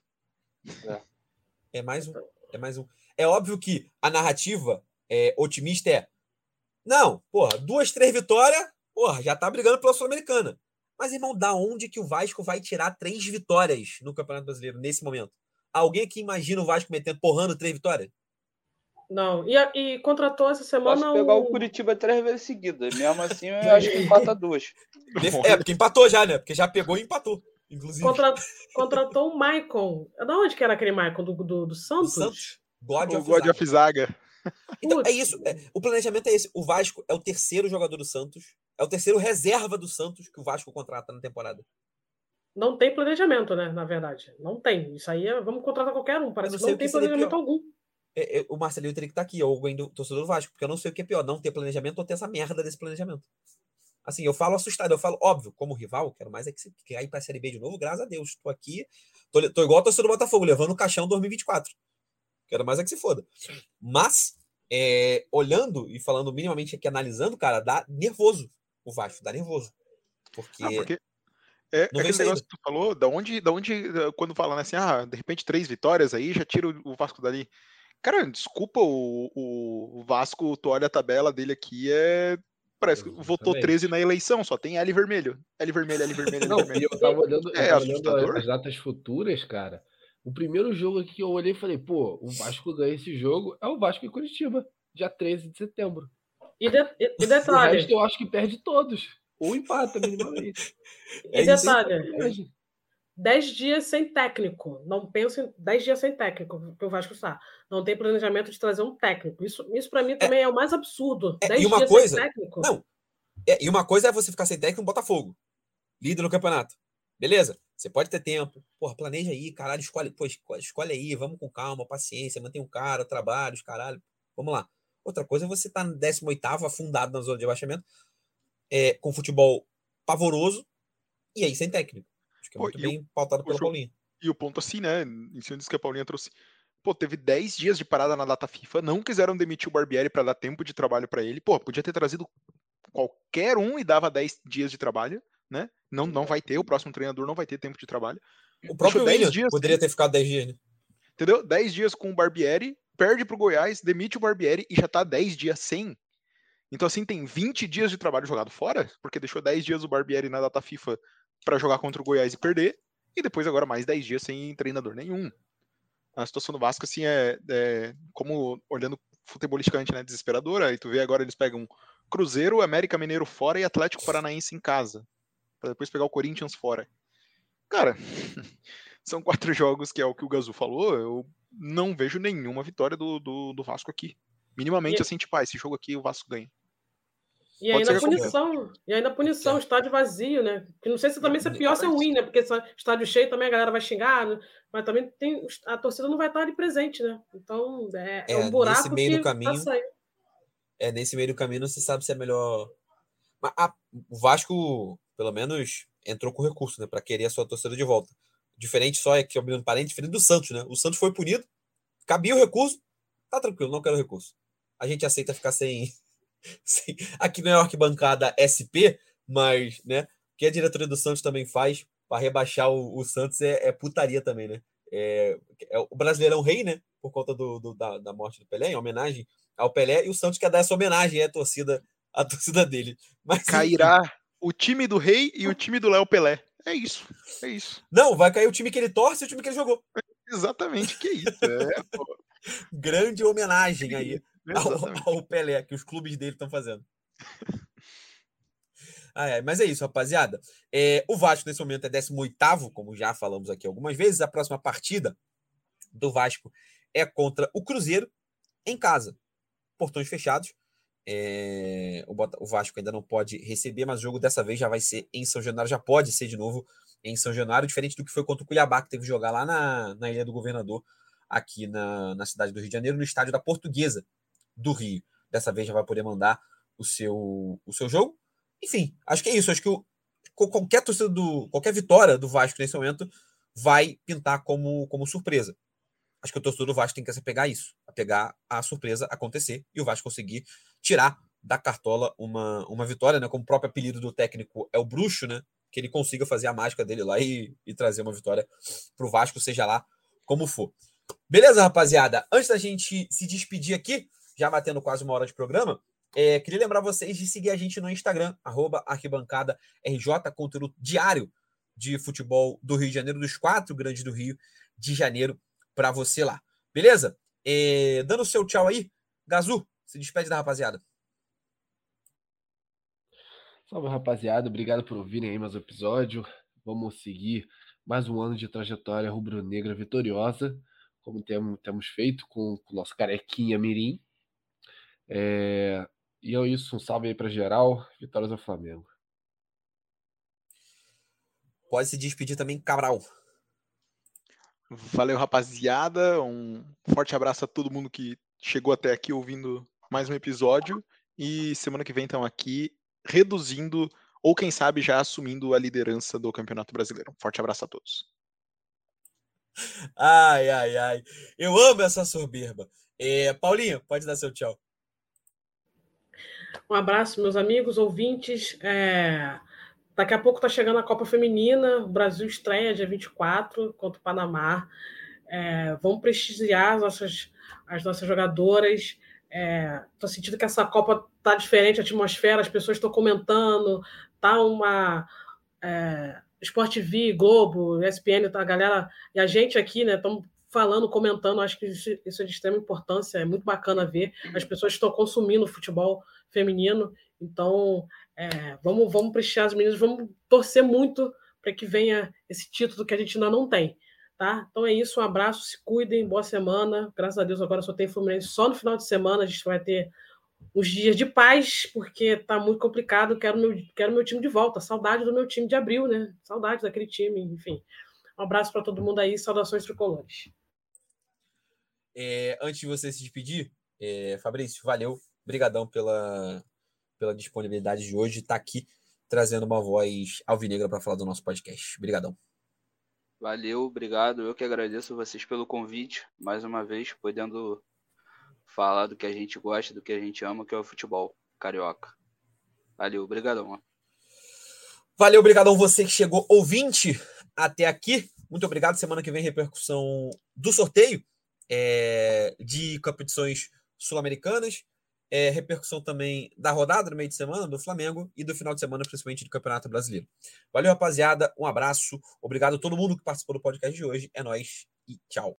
É. é mais um. É mais um. É óbvio que a narrativa é, otimista é. Não, porra, duas, três vitórias, porra, já tá brigando pela Sul-Americana. Mas, irmão, da onde que o Vasco vai tirar três vitórias no Campeonato Brasileiro nesse momento? Alguém que imagina o Vasco metendo, porrando três vitórias? Não, e, e contratou essa semana. Posso pegar o Curitiba três vezes seguidas. Mesmo assim, eu acho que empata duas. É, porque empatou já, né? Porque já pegou e empatou. Inclusive. Contra, contratou o Maicon. Da onde que era aquele Maicon? Do, do, do Santos? Do Santos. God o of God of Zaga. Então, é isso. É, o planejamento é esse. O Vasco é o terceiro jogador do Santos. É o terceiro reserva do Santos que o Vasco contrata na temporada. Não tem planejamento, né? Na verdade. Não tem. Isso aí é. Vamos contratar qualquer um. Parece que não tem planejamento algum. É, é, o Marcelinho teria que estar aqui, ou alguém do torcedor do Vasco, porque eu não sei o que é pior, não ter planejamento ou ter essa merda desse planejamento. Assim, eu falo assustado, eu falo, óbvio, como rival, quero mais é que você cair pra Série B de novo, graças a Deus. Tô aqui, tô, tô igual a torcedor do Botafogo, levando o caixão 2024. Quero mais é que se foda. Mas é, olhando e falando minimamente aqui, analisando, cara, dá nervoso o Vasco, dá nervoso. Porque, Ah, porque é, Não é aquele negócio que tu falou, da onde, da onde, quando falam assim, ah, de repente três vitórias aí, já tira o Vasco dali. Cara, desculpa, o, o- Vasco, tu olha a tabela dele aqui, é. Parece que votou Exatamente. 13 na eleição, só tem L vermelho. L vermelho, L vermelho, L Não, e vermelho. eu tava olhando, eu É tava olhando as datas futuras, cara. O primeiro jogo aqui que eu olhei e falei, pô, o Vasco ganha esse jogo é o Vasco em Curitiba, dia 13 de setembro. E, de- e- e O detalhe, resto eu acho que perde todos. Ou empata minimamente. e É detalhe, Hoje. 10 dias sem técnico. Não penso em 10 dias sem técnico, que o Vasco está. Não tem planejamento de trazer um técnico. Isso, isso para mim também é, o mais absurdo. É, 10 e uma dias coisa- sem técnico. Não. É, e uma coisa é você ficar sem técnico no Botafogo, líder do campeonato. Beleza? Você pode ter tempo. Porra, planeja aí, caralho, escolhe, pô, escolhe, escolhe aí, vamos com calma, paciência, mantém um cara, trabalhos, caralho. Vamos lá. Outra coisa é você estar no 18 afundado na zona de abaixamento, é, com futebol pavoroso, e aí sem técnico. Acho que é Pô, muito o- bem pautado pelo jogo- Paulinho. E o ponto assim, né? Em cima disso que a Paulinha trouxe. Pô, teve 10 dias de parada na data FIFA, não quiseram demitir o Barbieri pra dar tempo de trabalho pra ele. Pô, podia ter trazido qualquer um e dava 10 dias de trabalho, né? Não, não vai ter, o próximo treinador não vai ter tempo de trabalho. O próprio 10 William dias poderia ter ficado 10 dias, né? Entendeu? 10 dias com o Barbieri, perde pro Goiás, demite o Barbieri e já tá 10 dias sem. Então, assim, tem 20 dias de trabalho jogado fora, porque deixou 10 dias o Barbieri na data FIFA pra jogar contra o Goiás e perder, e depois agora mais 10 dias sem treinador nenhum. A situação do Vasco, assim, é, é como olhando futebolisticamente, né, desesperadora. Aí tu vê agora eles pegam Cruzeiro, América Mineiro fora e Atlético Paranaense em casa, Pra depois pegar o Corinthians fora. Cara, são quatro jogos que é o que o Gazu falou. Eu não vejo nenhuma vitória do, do, do Vasco aqui. Minimamente, E- assim, tipo, ah, esse jogo aqui o Vasco ganha. E Pode ainda ser punição. E ainda punição, estádio vazio, né? Que não sei se também se é pior se é ruim, né? Porque se estádio cheio também a galera vai xingar, né? mas também tem a torcida não vai estar ali presente, né? Então é, é É, um buraco nesse meio que do caminho, tá é nesse meio do caminho não se sabe se é melhor. Mas a- o Vasco, pelo menos, entrou com recurso, né? Para querer a sua torcida de volta. Diferente só é que, abrindo parente, diferente do Santos, né? O Santos foi punido, cabia o recurso, tá tranquilo, não quero recurso. A gente aceita ficar sem. sem- Aqui não é arquibancada SP, mas, né? O que a diretoria do Santos também faz para rebaixar o, o Santos é, é putaria também, né? É, é o Brasileirão Rei, né? Por conta do, do- da, da morte do Pelé, em homenagem ao Pelé, e o Santos quer dar essa homenagem à torcida, à torcida dele. Mas, enfim, Cairá o time do Rei e o time do Léo Pelé. É isso, é isso. Não, vai cair o time que ele torce e o time que ele jogou. Exatamente, que isso. É, Grande homenagem aí ao, ao Pelé que os clubes dele estão fazendo. Ai, ai, mas é isso, rapaziada. É, o Vasco nesse momento é 18, como já falamos aqui algumas vezes. A próxima partida do Vasco é contra o Cruzeiro em casa. Portões fechados. É, o, o Vasco ainda não pode receber, mas o jogo dessa vez já vai ser em São Januário, já pode ser de novo em São Januário, diferente do que foi contra o Cuiabá, que teve que jogar lá na, na Ilha do Governador, aqui na, na cidade do Rio de Janeiro, no estádio da Portuguesa do Rio. Dessa vez já vai poder mandar o seu, o seu jogo. Enfim, acho que é isso. Acho que o, qualquer torcida do, qualquer vitória do Vasco nesse momento vai pintar como, como surpresa. Acho que o torcedor do Vasco tem que se apegar a isso, a pegar a surpresa acontecer e o Vasco conseguir tirar da cartola uma, uma vitória, né? Como o próprio apelido do técnico é o Bruxo, né? Que ele consiga fazer a mágica dele lá e, e trazer uma vitória para o Vasco, seja lá como for. Beleza, rapaziada? Antes da gente se despedir aqui, já batendo quase uma hora de programa, é, queria lembrar vocês de seguir a gente no Instagram, arroba arquibancada RJ, conteúdo diário de futebol do Rio de Janeiro, dos quatro grandes do Rio de Janeiro, para você lá. Beleza? É, dando o seu tchau aí, Gazu, se despede da rapaziada. Salve, rapaziada. Obrigado por ouvirem aí mais um episódio. Vamos seguir mais um ano de trajetória rubro-negra vitoriosa, como temos, temos feito com o nosso carequinha Mirim. É, E é isso. Um salve aí para geral. Vitórias ao Flamengo. Pode se despedir também, Cabral. Valeu, rapaziada. Um forte abraço a todo mundo que chegou até aqui ouvindo mais um episódio. E semana que vem estão aqui reduzindo, ou quem sabe já assumindo a liderança do Campeonato Brasileiro. Um forte abraço a todos. Ai, ai, ai. Eu amo essa soberba. É, Paulinho, pode dar seu tchau. Um abraço, meus amigos, ouvintes. É... Daqui a pouco está chegando a Copa Feminina. O Brasil estreia dia 24 contra o Panamá. É... Vamos prestigiar as nossas, as nossas jogadoras. Estou é... sentindo que essa Copa está diferente, a atmosfera, as pessoas estão comentando, tá uma. É... Sport TV, Globo, ESPN, tá, a galera e a gente aqui, né? Estamos falando, comentando. Acho que isso, isso é de extrema importância. É muito bacana ver. As pessoas estão consumindo futebol feminino. Então, é, vamos, vamos prestigiar as meninas, vamos torcer muito para que venha esse título que a gente ainda não tem. Tá? Então é isso, um abraço, se cuidem, boa semana. Graças a Deus agora só tem Fluminense só no final de semana, a gente vai ter uns dias de paz, porque tá muito complicado, quero meu, quero meu time de volta, saudade do meu time de abril, né? Saudade daquele time, enfim. Um abraço para todo mundo aí, saudações tricolores. É, antes de você se despedir, é, Fabrício, valeu, Obrigadão pela, pela disponibilidade de hoje, estar tá aqui trazendo uma voz alvinegra para falar do nosso podcast. Obrigadão. Valeu, obrigado. Eu que agradeço vocês pelo convite, mais uma vez, podendo falar do que a gente gosta, do que a gente ama, que é o futebol carioca. Valeu, obrigadão. Valeu, obrigadão você que chegou ouvinte até aqui. Muito obrigado. Semana que vem, repercussão do sorteio é, de competições sul-americanas é, repercussão também da rodada no meio de semana do Flamengo e do final de semana, principalmente do Campeonato Brasileiro. Valeu, rapaziada. Um abraço. Obrigado a todo mundo que participou do podcast de hoje. É nós e tchau.